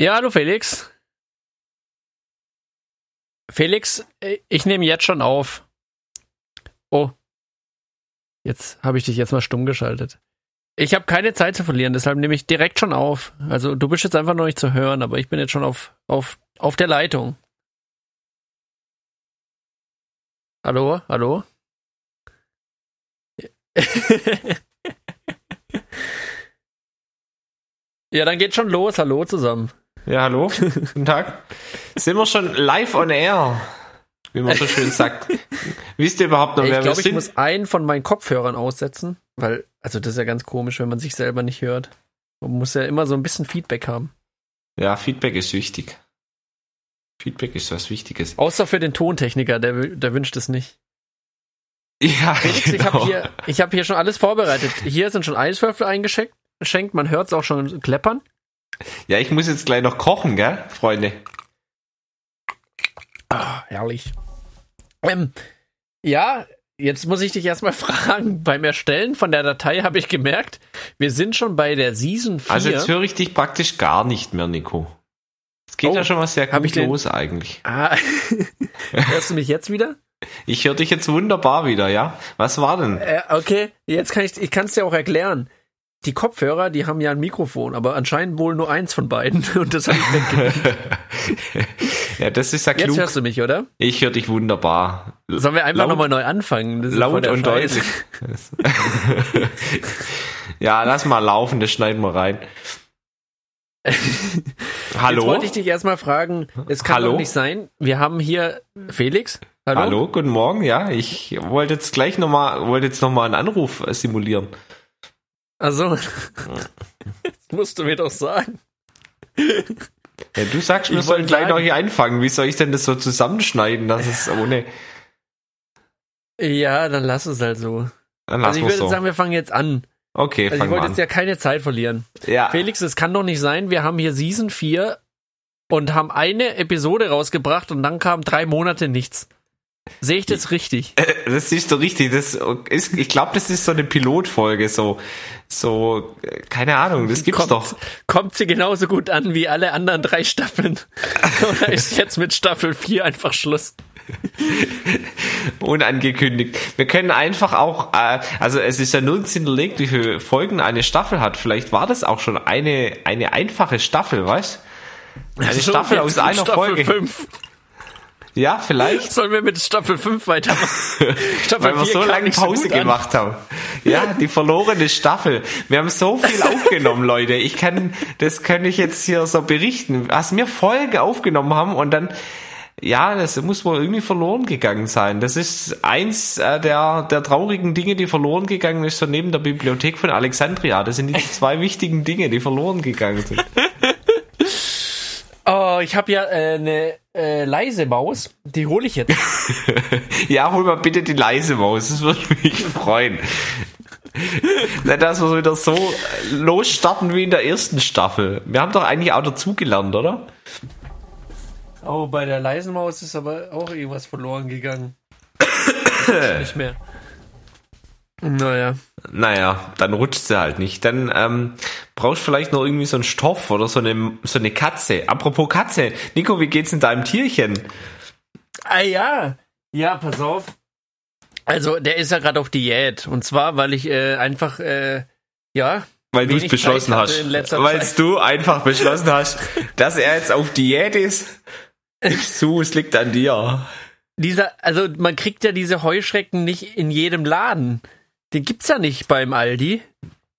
Ja, hallo Felix. Felix, äh, ich nehme jetzt schon auf. Oh. Jetzt habe ich dich jetzt mal stumm geschaltet. Ich habe keine Zeit zu verlieren, deshalb nehme ich direkt schon auf. Also du bist jetzt einfach noch nicht zu hören, aber ich bin jetzt schon auf, auf, auf der Leitung. Hallo, hallo? ja, dann geht schon los. Hallo zusammen. Ja, hallo. Guten Tag. Sind wir schon live on air? Wie man so schön sagt. Wisst ihr überhaupt noch, ich wer glaub, wir Ich sind? muss einen von meinen Kopfhörern aussetzen, weil, also das ist ja ganz komisch, wenn man sich selber nicht hört. Man muss ja immer so ein bisschen Feedback haben. Ja, Feedback ist wichtig. Feedback ist was Wichtiges. Außer für den Tontechniker, der, der wünscht es nicht. Ja, Felix, ich genau. habe hier, ich hab hier schon alles vorbereitet. Hier sind schon Eiswürfel eingeschenkt. Schenkt, man hört es auch schon kleppern. Ja, ich muss jetzt gleich noch kochen, gell, Freunde? Ah, herrlich. Ähm, ja, jetzt muss ich dich erstmal fragen. Beim Erstellen von der Datei habe ich gemerkt, wir sind schon bei der Season 4. Also jetzt höre ich dich praktisch gar nicht mehr, Nico. Es geht Oh, ja schon was sehr gut ich den- los eigentlich. ah, hörst du mich jetzt wieder? Ich höre dich jetzt wunderbar wieder, ja? Was war denn? Äh, okay, jetzt kann ich, ich kann es dir auch erklären. Die Kopfhörer, die haben ja ein Mikrofon, aber anscheinend wohl nur eins von beiden. Und das habe ich weggelegt. ja, das ist ja Jetzt klug. hörst du mich, oder? Ich höre dich wunderbar. Sollen wir einfach nochmal neu anfangen? Laut und Scheiß. deutlich. ja, lass mal laufen, das schneiden wir rein. Hallo? Jetzt wollte ich dich erstmal fragen, es kann Hallo? doch nicht sein, wir haben hier Felix. Hallo? Hallo, guten Morgen, ja. Ich wollte jetzt gleich nochmal, wollte jetzt nochmal einen Anruf simulieren. Also, das musst du mir doch sagen. Ja, du sagst, wir Ich gleich noch hier einfangen. Wie soll ich denn das so zusammenschneiden, dass es ohne. Ja, dann lass es halt so. Dann Also lassen ich würde so. sagen, wir fangen jetzt an. okay, Also ich fangen wir wollte jetzt ja keine Zeit verlieren. Ja, Felix, es kann doch nicht sein, wir haben hier Season 4 und haben eine Episode rausgebracht und dann kam drei Monate nichts. Sehe ich das richtig? das ist doch richtig. Das ist, ich glaube, das ist so eine Pilotfolge, so, so, äh, keine Ahnung, das gibt's kommt, doch. Kommt sie genauso gut an wie alle anderen drei Staffeln? Oder ist jetzt mit Staffel 4 einfach Schluss? Unangekündigt. Wir können einfach auch, äh, also es ist ja nirgends hinterlegt, wie viele Folgen eine Staffel hat. Vielleicht war das auch schon eine, eine einfache Staffel, weißt? Eine So, Staffel aus einer Staffel Folge. 5. Ja, vielleicht. Sollen wir mit Staffel 5 weitermachen? Staffel Weil wir 4 so lange Pause an. gemacht haben. Ja, die verlorene Staffel. Wir haben so viel aufgenommen, Leute. Ich kann, das kann ich jetzt hier so berichten. Was wir Folge aufgenommen haben und dann, ja, das muss wohl irgendwie verloren gegangen sein. Das ist eins äh, der, der traurigen Dinge, die verloren gegangen ist, so neben der Bibliothek von Alexandria. Das sind die zwei wichtigen Dinge, die verloren gegangen sind. Oh, ich habe ja äh, eine äh, leise Maus. Die hole ich jetzt. Ja, hol mal bitte die leise Maus. Das würde mich freuen. Nicht, dass wir wieder so losstarten wie in der ersten Staffel. Wir haben doch eigentlich auch dazugelernt, oder? Oh, bei der leisen Maus ist aber auch irgendwas verloren gegangen. nicht mehr. Naja. Naja, dann rutscht sie halt nicht. Dann ähm, brauchst du vielleicht noch irgendwie so einen Stoff oder so eine, so eine Katze. Apropos Katze. Nico, wie geht's in deinem Tierchen? Ah ja. Ja, pass auf. Also, der ist ja gerade auf Diät. Und zwar, weil ich äh, einfach, äh, ja, Weil du es beschlossen hast. Weil du einfach beschlossen hast, dass er jetzt auf Diät ist. Gib's zu, es liegt an dir. dieser, also man kriegt ja diese Heuschrecken nicht in jedem Laden. Den gibt's ja nicht beim Aldi.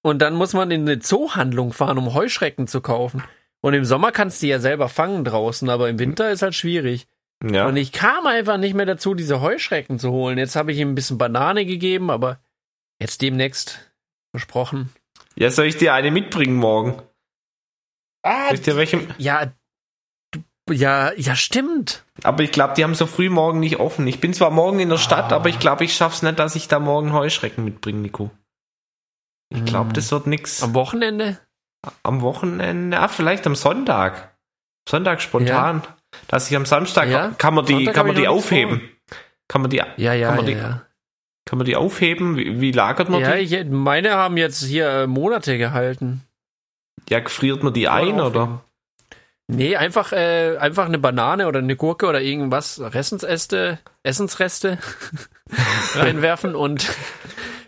Und dann muss man in eine Zoohandlung fahren, um Heuschrecken zu kaufen. Und im Sommer kannst du die ja selber fangen draußen, aber im Winter ist halt schwierig. Ja. Und ich kam einfach nicht mehr dazu, diese Heuschrecken zu holen. Jetzt habe ich ihm ein bisschen Banane gegeben, aber jetzt demnächst versprochen. Ja, soll ich dir eine mitbringen morgen? Ah, Soll ich dir welche? ja, ja, ja, stimmt. Aber ich glaube, die haben so früh morgen nicht offen. Ich bin zwar morgen in der Stadt, Ah. aber ich glaube, ich schaff's nicht, dass ich da morgen Heuschrecken mitbringe, Nico. Ich glaube, Hm. das wird nix. Am Wochenende? Am Wochenende, ah, vielleicht am Sonntag. Sonntag spontan. Dass ich am Samstag Ja, kann man die, Sonntag kann man die nichts aufheben. Kann man die, Ja, ja, kann man ja, die, ja. kann man die aufheben? Wie, wie lagert man Ja, die? ich, meine haben jetzt hier äh, Monate gehalten. Ja, gefriert man die man ein oder? Nee, einfach, äh, einfach eine Banane oder eine Gurke oder irgendwas, Ressensäste, Essensreste reinwerfen und,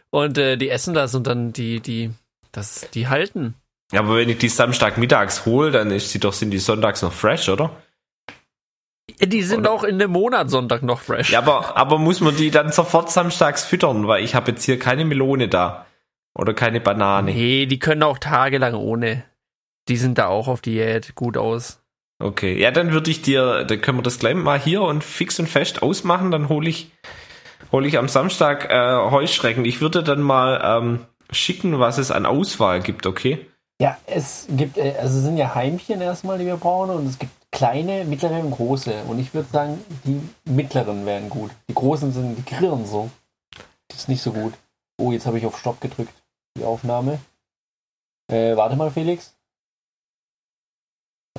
und äh, die essen das und dann die, die, das, die halten. Ja, aber wenn ich die Samstagmittags hole, dann ist sie doch, sind die sonntags noch fresh, oder? Die sind Oder- auch in dem Monat Sonntag noch fresh. Ja, aber, aber muss man die dann sofort samstags füttern, weil ich habe jetzt hier keine Melone da. Oder keine Banane. Nee, die können auch tagelang ohne. Die sind da auch auf Diät gut aus. Okay, ja, dann würde ich dir, dann können wir das gleich mal hier und fix und fest ausmachen. Dann hole ich, hole ich am Samstag äh, Heuschrecken. Ich würde dann mal ähm, schicken, was es an Auswahl gibt, okay? Ja, es gibt, äh, also es sind ja Heimchen erstmal, die wir brauchen und es gibt kleine, mittlere und große. Und ich würde sagen, die mittleren wären gut. Die großen sind, die grillen so. Das ist nicht so gut. Oh, jetzt habe ich auf Stopp gedrückt, die Aufnahme. Äh, warte mal, Felix.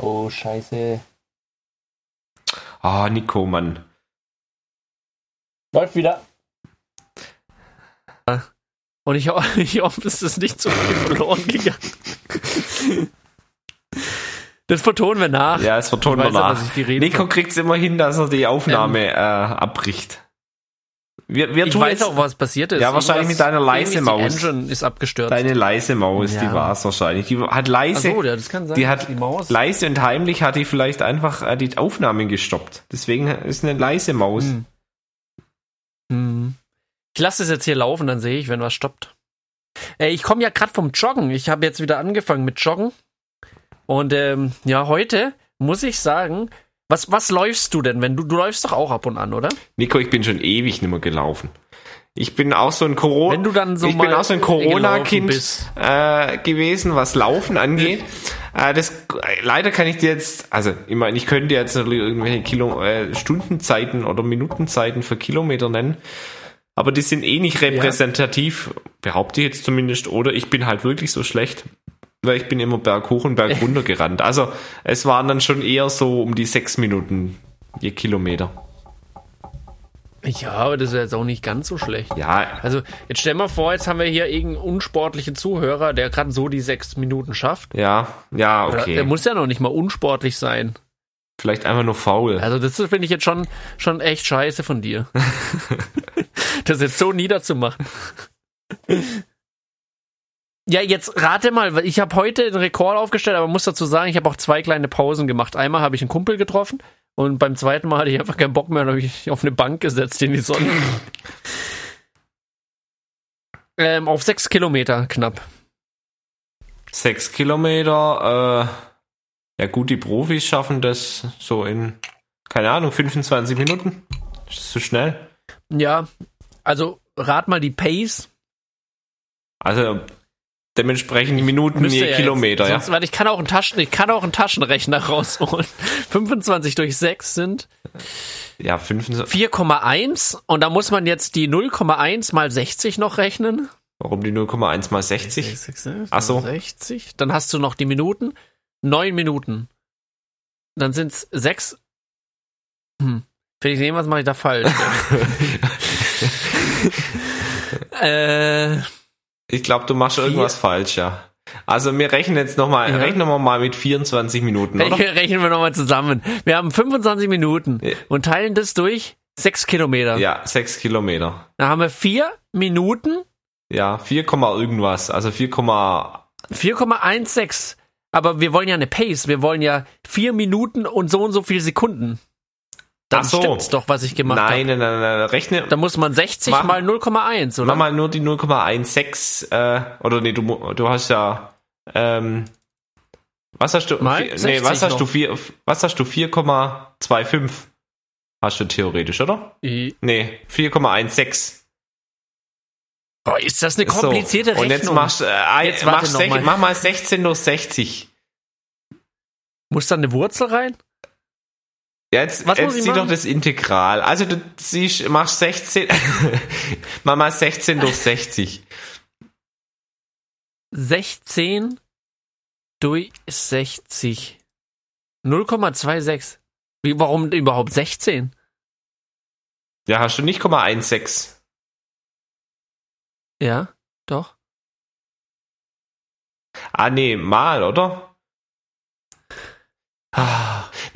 Oh, scheiße. Ah, Nico, Mann. Läuft wieder. Und ich, ho- ich hoffe, es ist nicht so viel verloren gegangen. Das vertonen wir nach. Ja, es vertonen wir nach. dass ich die Rede Nico kriegt's immer hin, dass er die Aufnahme äh, abbricht. Wir, wir ich weiß jetzt auch, was passiert ist. Ja, wahrscheinlich mit deiner leise Maus. Die Engine ist abgestürzt. deine leise Maus, die Ja. war's wahrscheinlich. Die hat leise, Achso, ja, das kann sein. die hat die Maus. leise und heimlich hat die vielleicht einfach äh, die Aufnahmen gestoppt. Deswegen ist eine leise Maus. Hm. Hm. Ich lasse es jetzt hier laufen, dann sehe ich, wenn was stoppt. Äh, ich komme ja gerade vom Joggen. Ich habe jetzt wieder angefangen mit Joggen. Und ähm, ja, heute muss ich sagen, was, was läufst du denn, wenn du, du läufst doch auch ab und an, oder? Nico, ich bin schon ewig nicht mehr gelaufen. Ich bin auch so ein Corona. Wenn du dann so ich bin auch so ein Corona-Kind äh, gewesen, was Laufen angeht. Äh, das, leider kann ich dir jetzt, also ich meine, ich könnte dir jetzt natürlich irgendwelche Kilo, äh, Stundenzeiten oder Minutenzeiten für Kilometer nennen, aber die sind eh nicht repräsentativ, behaupte ich jetzt zumindest, oder ich bin halt wirklich so schlecht, weil ich bin immer berghoch und bergunter gerannt. Also es waren dann schon eher so um die sechs Minuten je Kilometer. Ja, aber das ist jetzt auch nicht ganz so schlecht. Ja, Also, jetzt stell mal vor, jetzt haben wir hier irgendeinen unsportlichen Zuhörer, der gerade so die sechs Minuten schafft. ja, ja, okay. Der muss ja noch nicht mal unsportlich sein. Vielleicht einfach nur faul. Also das finde ich jetzt schon, schon echt scheiße von dir. das jetzt so niederzumachen. Ja, jetzt rate mal, ich habe heute den Rekord aufgestellt, aber muss dazu sagen, ich habe auch zwei kleine Pausen gemacht. Einmal habe ich einen Kumpel getroffen und beim zweiten Mal hatte ich einfach keinen Bock mehr und habe ich auf eine Bank gesetzt in die Sonne. ähm, auf sechs Kilometer knapp. Sechs Kilometer, äh, ja gut, die Profis schaffen das so in, keine Ahnung, 25 Minuten. Ist das zu schnell? Ja, also rat mal die Pace. Also dementsprechend Minuten Müsste je ja Kilometer, jetzt, ja. Sonst, weil ich kann auch einen Taschen, ich kann auch einen Taschenrechner rausholen. 25 durch 6 sind Ja, 25. 4,1 und da muss man jetzt die 0,1 mal 60 noch rechnen. Warum die 0,1 mal 60? 60, Ach so. 60. Dann hast du noch die Minuten. 9 Minuten. Dann sind es 6. Hm. Felix, was mache ich da falsch? äh, Ich glaube, du machst irgendwas falsch, ja. Also wir rechnen jetzt nochmal, Ja. rechnen wir mal mit 24 Minuten, oder? Rechnen rechnen wir nochmal zusammen. Wir haben 25 Minuten Ja. und teilen das durch 6 Kilometer. Ja, 6 Kilometer. Da haben wir 4 Minuten, Ja, 4, irgendwas. Also 4, 4,16. Aber wir wollen ja eine Pace. Wir wollen ja 4 Minuten und so und so viele Sekunden. Dann so. stimmt's doch, was ich gemacht habe. nein, nein, nein, nein, rechne, Da muss man 60 Mach- mal 0,1, oder? Mach mal nur die 0,16, äh, oder nee, du, du hast ja, ähm, was hast du, Mal vier, nee, 60 was hast noch. du, vier, was hast du, 4,25 hast du theoretisch, oder? I- Nee, 4,16. Oh, ist das eine komplizierte so. Rechnung? Und jetzt machst, äh, Jetzt noch sech- mal. mach mal 16 durch 60. Muss da eine Wurzel rein? Ja, Jetzt, Was jetzt sieh doch das Integral. Also du siehst, machst 16, mach mal 16 durch 60. 16 durch 60. 0,26. Wie, warum überhaupt 16? Ja, hast du nicht 0,16. Ja, doch. Ah, nee, mal, oder?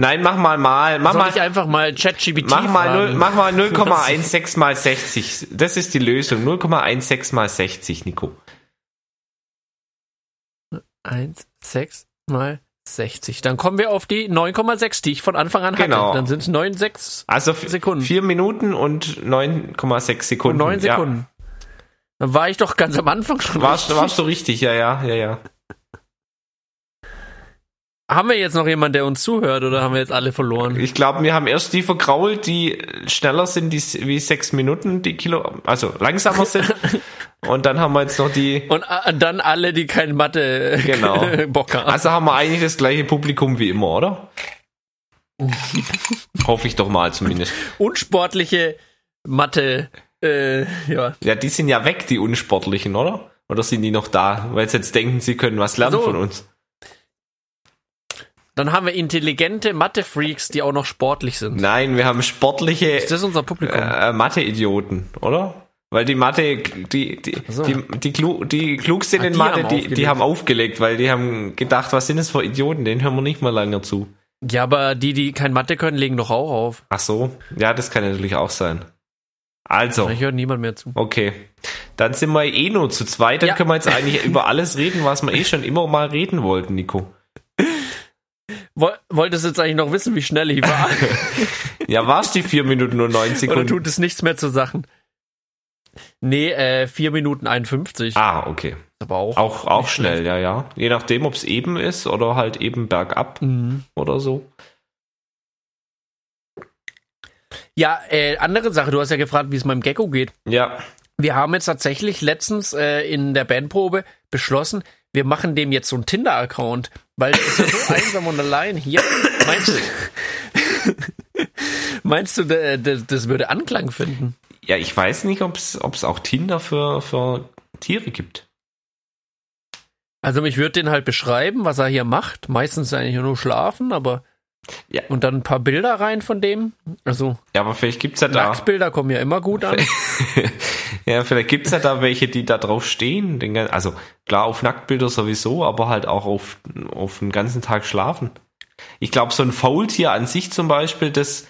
Nein, mach mal mal. Mach Soll mal, ich einfach mal ChatGPT mach mal, mach mal 0,16 mal 60. Das ist die Lösung. 0,16 mal 60, Nico. 1, 6 mal 60. Dann kommen wir auf die 9,6, die ich von Anfang an hatte. Genau. Dann sind es 9,6 Also Sekunden. vier Minuten und 9,6 Sekunden. und 9 Sekunden. Dann war ich doch ganz am Anfang schon. Ja. Warst, warst du richtig, ja, ja, ja, ja. Haben wir jetzt noch jemanden, der uns zuhört oder haben wir jetzt alle verloren? Ich glaube, wir haben erst die vergrault, die schneller sind die, wie sechs Minuten, die Kilo, also langsamer sind. Und dann haben wir jetzt noch die, Und äh, dann alle, die kein Mathe Genau. Bock haben. also haben wir eigentlich das gleiche Publikum wie immer, oder? Hoffe ich doch mal zumindest. Unsportliche Mathe, äh, ja. Ja, die sind ja weg, die Unsportlichen, oder? Oder sind die noch da? Weil sie jetzt denken, sie können was lernen So. von uns. Dann haben wir intelligente Mathe-Freaks, die auch noch sportlich sind. Nein, wir haben sportliche Ist das unser Publikum? äh, Mathe-Idioten, oder? Weil die Mathe, die, die, so. die, die, Klu, die klugsten Ah, in Mathe, haben die, aufgelegt. die haben aufgelegt, weil die haben gedacht, was sind das für Idioten, denen hören wir nicht mal länger zu. Ja, aber die, die kein Mathe können, legen doch auch auf. Ach so, ja, das kann natürlich auch sein. Also, Ich höre niemand mehr zu. okay. Dann sind wir eh nur zu zweit, dann Ja. können wir jetzt eigentlich über alles reden, was wir eh schon immer mal reden wollten, Nico. Woll- Wolltest du jetzt eigentlich noch wissen, wie schnell ich war? Ja, war's die vier Minuten und neun Oder Sekunden? tut es nichts mehr zu Sachen? Nee, äh, 4 Minuten 51. Ah, okay. Aber auch. Auch, auch schnell, ja, ja. Je nachdem, ob es eben ist oder halt eben bergab Mhm. oder so. Ja, äh, andere Sache, du hast ja gefragt, wie es meinem Gecko geht. Ja, Wir haben jetzt tatsächlich letztens äh, in der Bandprobe beschlossen, wir machen dem jetzt so einen Tinder-Account, weil der ist ja so einsam und allein hier. Meinst du, meinst du das würde Anklang finden? ja, ich weiß nicht, ob es auch Tinder für, für Tiere gibt. Also ich würde den halt beschreiben, was er hier macht. Meistens eigentlich nur schlafen, aber Ja. und dann ein paar Bilder rein von dem. Also Ja, aber vielleicht gibt's ja da. Nacktbilder kommen ja immer gut an. ja, vielleicht gibt's ja da welche, die da drauf stehen. Also klar auf Nacktbilder sowieso, aber halt auch auf, auf den ganzen Tag schlafen. Ich glaube, so ein Faultier an sich zum Beispiel, das,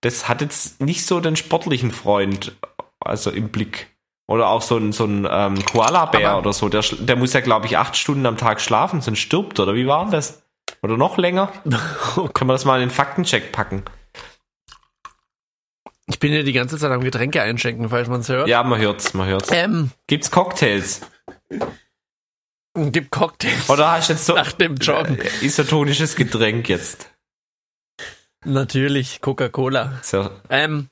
das hat jetzt nicht so den sportlichen Freund, also im Blick. Oder auch so ein, so ein ähm, Koala-Bär oder so, der, der muss ja, glaube ich, acht Stunden am Tag schlafen, sonst stirbt, oder wie war denn das? Oder noch länger? Können wir das mal in den Faktencheck packen? Ich bin ja die ganze Zeit am Getränke einschenken, falls man es hört. Ja, man hört's, man hört's. Ähm, Gibt's Cocktails? gibt Cocktails Oder hast du jetzt so nach dem Joggen. äh, isotonisches Getränk jetzt? Natürlich Coca-Cola. So, Ähm,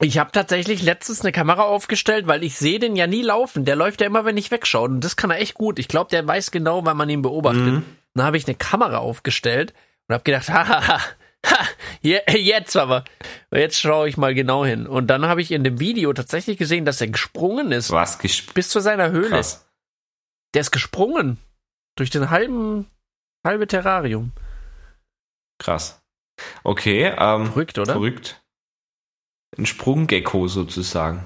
ich habe tatsächlich letztens eine Kamera aufgestellt, weil ich sehe den ja nie laufen. Der läuft ja immer, wenn ich wegschaue. Und das kann er echt gut. Ich glaube, der weiß genau, wann man ihn beobachtet. Mhm. Dann habe ich eine Kamera aufgestellt und habe gedacht, hahaha, ha, je- jetzt aber. Jetzt schaue ich mal genau hin. Und dann habe ich in dem Video tatsächlich gesehen, dass er gesprungen ist. was gesp Bis zu seiner Höhle. krass. Der ist gesprungen. Durch den halben, halbe Terrarium. Krass. Okay, ähm, Verrückt, oder? verrückt. Ein Sprunggecko sozusagen.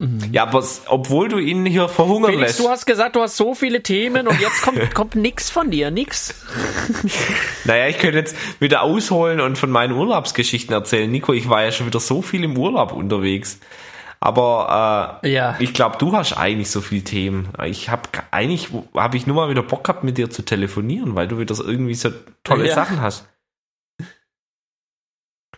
Mhm. Ja, aber obwohl du ihn hier verhungern Felix, lässt. du hast gesagt, du hast so viele Themen und jetzt kommt, kommt nix von dir, nix. Naja, ich könnte jetzt wieder ausholen und von meinen Urlaubsgeschichten erzählen. Nico, ich war ja schon wieder so viel im Urlaub unterwegs. Aber äh, Ja. ich glaube, du hast eigentlich so viele Themen. Ich habe eigentlich habe ich nur mal wieder Bock gehabt, mit dir zu telefonieren, weil du wieder so irgendwie so tolle Ja. Sachen hast.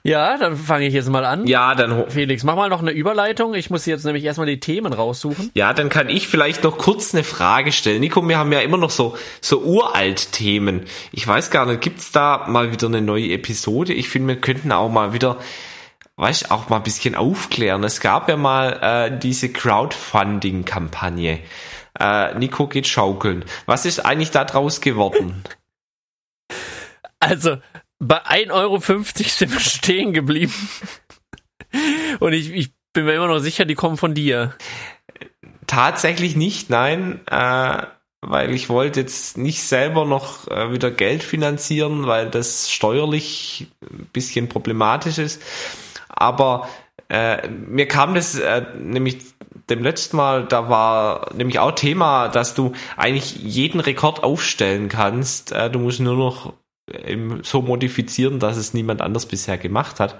Ja, dann fange ich jetzt mal an. Ja, dann Felix, mach mal noch eine Überleitung. Ich muss jetzt nämlich erstmal die Themen raussuchen. ja, dann kann ich vielleicht noch kurz eine Frage stellen. Nico, wir haben ja immer noch so so uralt Themen. Ich weiß gar nicht, gibt's da mal wieder eine neue Episode? Ich finde, wir könnten auch mal wieder weißt, auch mal ein bisschen aufklären. Es gab ja mal äh, diese Crowdfunding-Kampagne. Äh, Nico geht schaukeln. Was ist eigentlich da draus geworden? Also, bei 1,50 Euro sind wir stehen geblieben. Und ich, ich bin mir immer noch sicher, die kommen von dir. Tatsächlich nicht, nein, äh, weil ich wollte jetzt nicht selber noch äh, wieder Geld finanzieren, weil das steuerlich ein bisschen problematisch ist. Aber äh, mir kam das äh, nämlich dem letzten Mal, da war nämlich auch Thema, dass du eigentlich jeden Rekord aufstellen kannst. Äh, du musst nur noch so modifizieren, dass es niemand anders bisher gemacht hat.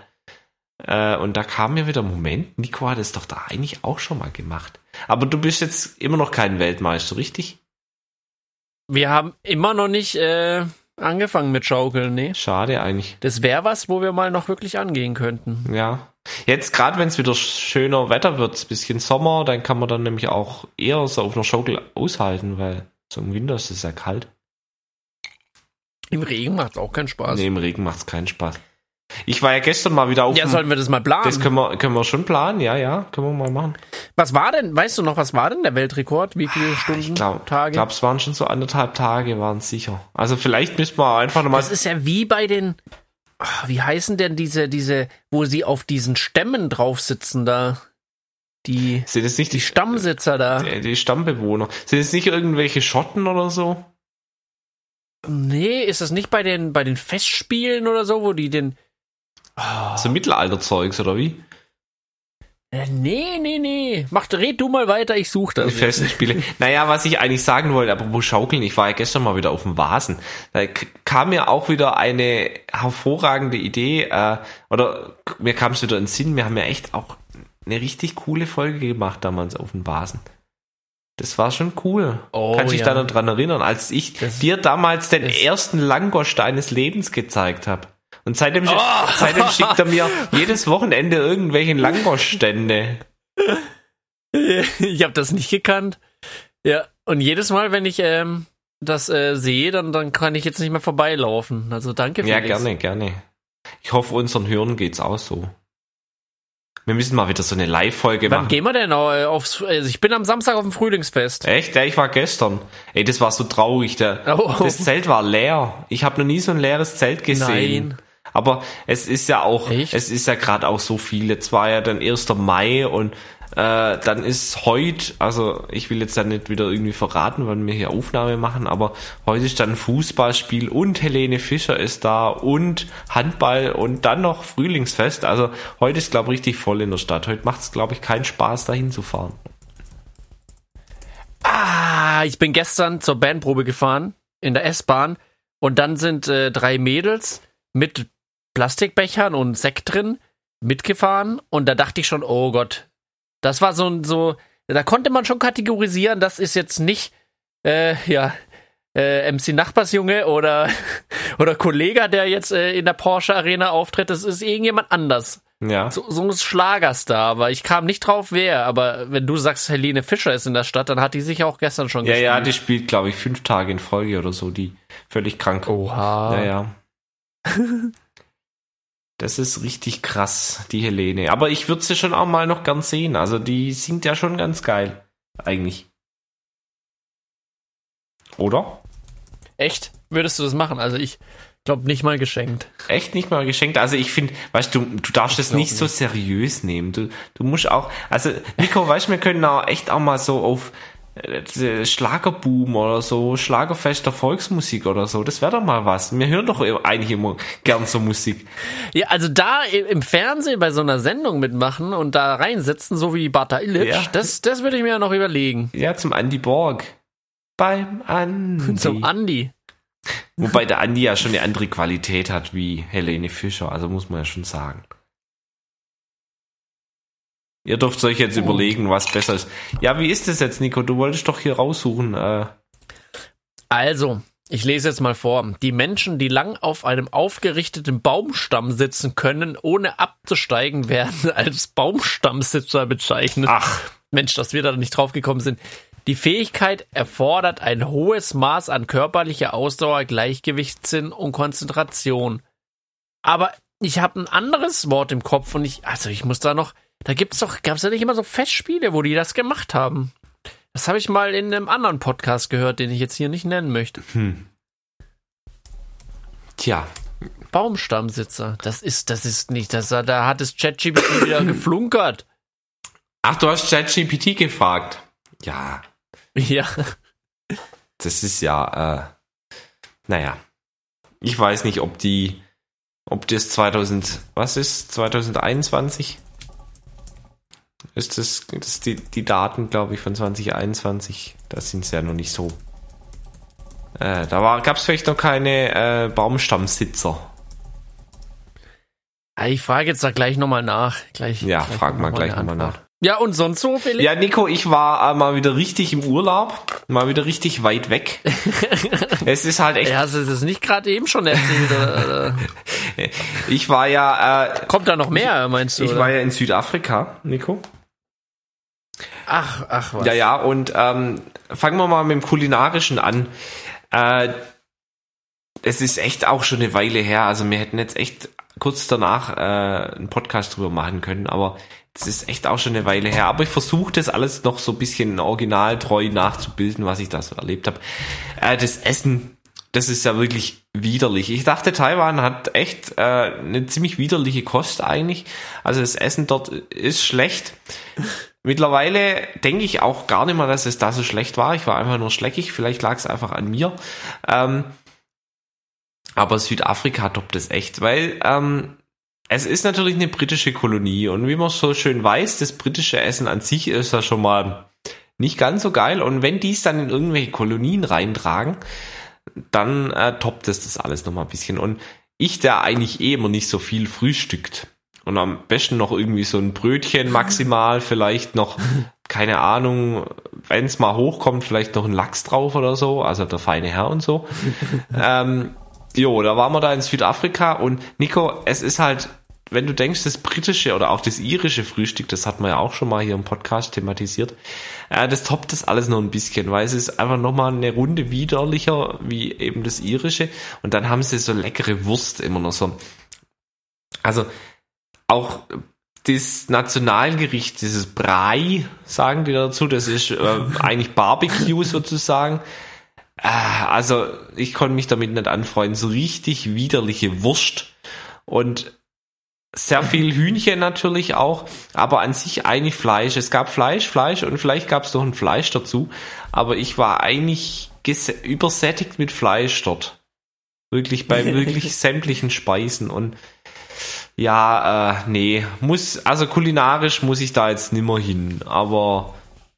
Äh, und da kam mir wieder, Moment, Nico hat es doch da eigentlich auch schon mal gemacht. Aber du bist jetzt immer noch kein Weltmeister, richtig? Wir haben immer noch nicht äh, angefangen mit Schaukeln, nee. Schade eigentlich. Das wäre was, wo wir mal noch wirklich angehen könnten. Ja. Jetzt gerade, wenn es wieder schöner Wetter wird, bisschen Sommer, dann kann man dann nämlich auch eher so auf einer Schaukel aushalten, weil so im Winter ist es ja kalt. Im Regen macht es auch keinen Spaß. Nee, im Regen macht es keinen Spaß. Ich war ja gestern mal wieder auf. Ja, sollen wir das mal planen? Das können wir, können wir schon planen, ja, ja, können wir mal machen. was war denn, weißt du noch, was war denn der Weltrekord? Wie viele Stunden, Ich glaube, Tage? glaub, es waren schon so anderthalb Tage, waren es sicher. Also vielleicht müssen wir einfach nochmal. Das ist ja wie bei den, ah, wie heißen denn diese, diese, wo sie auf diesen Stämmen drauf sitzen da? Die, Sind es nicht die die, Stammsitzer da. die, die Stammbewohner? Sind es nicht irgendwelche Schotten oder so? Nee, ist das nicht bei den, bei den Festspielen oder so, wo die den, So Mittelalterzeugs oder wie? Äh, nee, nee, nee. Mach, red du mal weiter, ich suche das. festen Spiele. Naja, was ich eigentlich sagen wollte, aber wo Schaukeln, ich war ja gestern mal wieder auf dem Vasen. Da kam mir auch wieder eine hervorragende Idee, äh, oder mir kam es wieder in den Sinn, wir haben ja echt auch eine richtig coole Folge gemacht damals auf dem Vasen. Das war schon cool. Oh, Kannst dich ja. da noch dran erinnern, als ich Das- dir damals den ersten Langosch deines Lebens gezeigt habe. Und seitdem, Oh. seitdem schickt er mir jedes Wochenende irgendwelche Langosch-Stände. ich habe das nicht gekannt. Ja, und jedes Mal, wenn ich ähm, das äh, sehe, dann, dann kann ich jetzt nicht mehr vorbeilaufen. Also danke Ja, Felix. gerne, gerne. Ich hoffe, unseren Hörern geht's auch so. Wir müssen mal wieder so eine Live-Folge Wann machen. gehen wir denn äh, aufs, also ich bin am Samstag auf dem Frühlingsfest. Echt? Ja, ich war gestern. Ey, das war so traurig. Der, Oh. Das Zelt war leer. Ich habe noch nie so ein leeres Zelt gesehen. Nein. Aber es ist ja auch, Echt? es ist ja gerade auch so viel. Jetzt war ja dann 1. Mai und äh, dann ist heute, also ich will jetzt dann nicht wieder irgendwie verraten, wann wir hier Aufnahme machen, aber heute ist dann Fußballspiel und Helene Fischer ist da und Handball und dann noch Frühlingsfest. Also heute ist, glaube ich, richtig voll in der Stadt. Heute macht es, glaube ich, keinen Spaß, dahin zu fahren. Ah, ich bin gestern zur Bandprobe gefahren in der S-Bahn und dann sind äh, drei Mädels mit Plastikbechern und Sekt drin mitgefahren und da dachte ich schon, oh Gott, das war so ein so, da konnte man schon kategorisieren, das ist jetzt nicht äh, ja äh, MC Nachbarsjunge oder oder Kollege, der jetzt äh, in der Porsche Arena auftritt, das ist irgendjemand anders. Ja. So, so ein Schlagerstar, aber ich kam nicht drauf, wer. Aber wenn du sagst, Helene Fischer ist in der Stadt, dann hat die sich auch gestern schon Ja, gespielt. ja, die spielt, glaube ich, fünf Tage in Folge oder so, die völlig krank. Oha. Ja, ja. Das ist richtig krass, die Helene. Aber ich würde sie schon auch mal noch gern sehen. Also die singt ja schon ganz geil. Eigentlich. Oder? Echt? Würdest du das machen? Also ich glaube nicht mal geschenkt. Echt nicht mal geschenkt. Also ich finde, weißt du, du darfst das glaub nicht so seriös nehmen. Du, du musst auch, also Nico, weißt du, wir können auch echt auch mal so auf Schlagerboom oder so, Schlagerfester Volksmusik oder so. Das wäre doch mal was. Wir hören doch eigentlich immer gern so Musik. Ja, also da im Fernsehen bei so einer Sendung mitmachen und da reinsitzen, so wie Bata Illich, Ja. das, das würde ich mir ja noch überlegen. Ja, zum Andy Borg. Beim Andi. Zum Andi. Wobei der Andi ja schon eine andere Qualität hat wie Helene Fischer, also muss man ja schon sagen. Ihr dürft euch jetzt überlegen, was besser ist. Ja, wie ist das jetzt, Nico? Du wolltest doch hier raussuchen. Äh, Also, ich lese jetzt mal vor. Die Menschen, die lang auf einem aufgerichteten Baumstamm sitzen können, ohne abzusteigen, werden als Baumstammsitzer bezeichnet. ach, Mensch, dass wir da nicht drauf gekommen sind. Die Fähigkeit erfordert ein hohes Maß an körperlicher Ausdauer, Gleichgewichtssinn und Konzentration. Aber ich habe ein anderes Wort im Kopf und ich, also ich muss da noch, da gibt's doch, gab's ja nicht immer so Festspiele, wo die das gemacht haben. Das habe ich mal in einem anderen Podcast gehört, den ich jetzt hier nicht nennen möchte. tja. Baumstammsitzer. Das ist, das ist nicht, das, da hat es ChatGPT wieder geflunkert. Ach, du hast ChatGPT gefragt. Ja, Ja. das ist ja, äh, naja. Ich weiß nicht, ob die, ob das 2000, was ist, 2021? Ist das, das die, die Daten, glaube ich, von 2021. Da sind sie ja noch nicht so. Äh, da gab es vielleicht noch keine äh, Baumstammsitzer. Ich frage jetzt da gleich nochmal nach. Gleich, ja, gleich frag mal gleich nochmal nach. Ja, und sonst so, Felix? Ja, Nico, ich war äh, mal wieder richtig im Urlaub, mal wieder richtig weit weg. es ist halt echt. Ja, hast du das nicht gerade eben schon erzählt? Oder? ich war ja. Äh, Kommt da noch mehr, meinst du? Ich oder? war ja in Südafrika, Nico. Ach, ach, was. Ja, ja, und ähm, fangen wir mal mit dem Kulinarischen an. Äh, es ist echt auch schon eine Weile her. Also wir hätten jetzt echt kurz danach äh, einen Podcast drüber machen können, aber das ist echt auch schon eine Weile her. Aber ich versuche das alles noch so ein bisschen originaltreu nachzubilden, was ich da so erlebt habe. Äh, das Essen, das ist ja wirklich widerlich. Ich dachte, Taiwan hat echt äh, eine ziemlich widerliche Kost eigentlich. Also das Essen dort ist schlecht. Mittlerweile denke ich auch gar nicht mehr, dass es da so schlecht war. Ich war einfach nur schleckig. Vielleicht lag es einfach an mir. Ähm, aber Südafrika toppt es echt, weil ähm, es ist natürlich eine britische Kolonie und wie man so schön weiß, das britische Essen an sich ist ja schon mal nicht ganz so geil und wenn die es dann in irgendwelche Kolonien reintragen, dann äh, toppt es das alles nochmal ein bisschen und ich, der eigentlich eh immer nicht so viel frühstückt und am besten noch irgendwie so ein Brötchen maximal, vielleicht noch, keine Ahnung, wenn es mal hochkommt, vielleicht noch ein Lachs drauf oder so, also der feine Herr und so. ähm, jo, da waren wir da in Südafrika und Nico, es ist halt, wenn du denkst, das britische oder auch das irische Frühstück, das hat man ja auch schon mal hier im Podcast thematisiert, äh, das toppt das alles noch ein bisschen, weil es ist einfach nochmal eine Runde widerlicher wie eben das irische und dann haben sie so leckere Wurst immer noch so. Also auch das Nationalgericht, dieses Brei, sagen die dazu, das ist äh, eigentlich Barbecue sozusagen. Also ich konnte mich damit nicht anfreunden. So richtig widerliche Wurst und sehr viel Hühnchen natürlich auch, aber an sich eigentlich Fleisch. Es gab Fleisch, Fleisch und vielleicht gab es noch ein Fleisch dazu, aber ich war eigentlich übersättigt mit Fleisch dort. Wirklich bei wirklich sämtlichen Speisen und ja, äh, nee, muss, also kulinarisch muss ich da jetzt nimmer hin, aber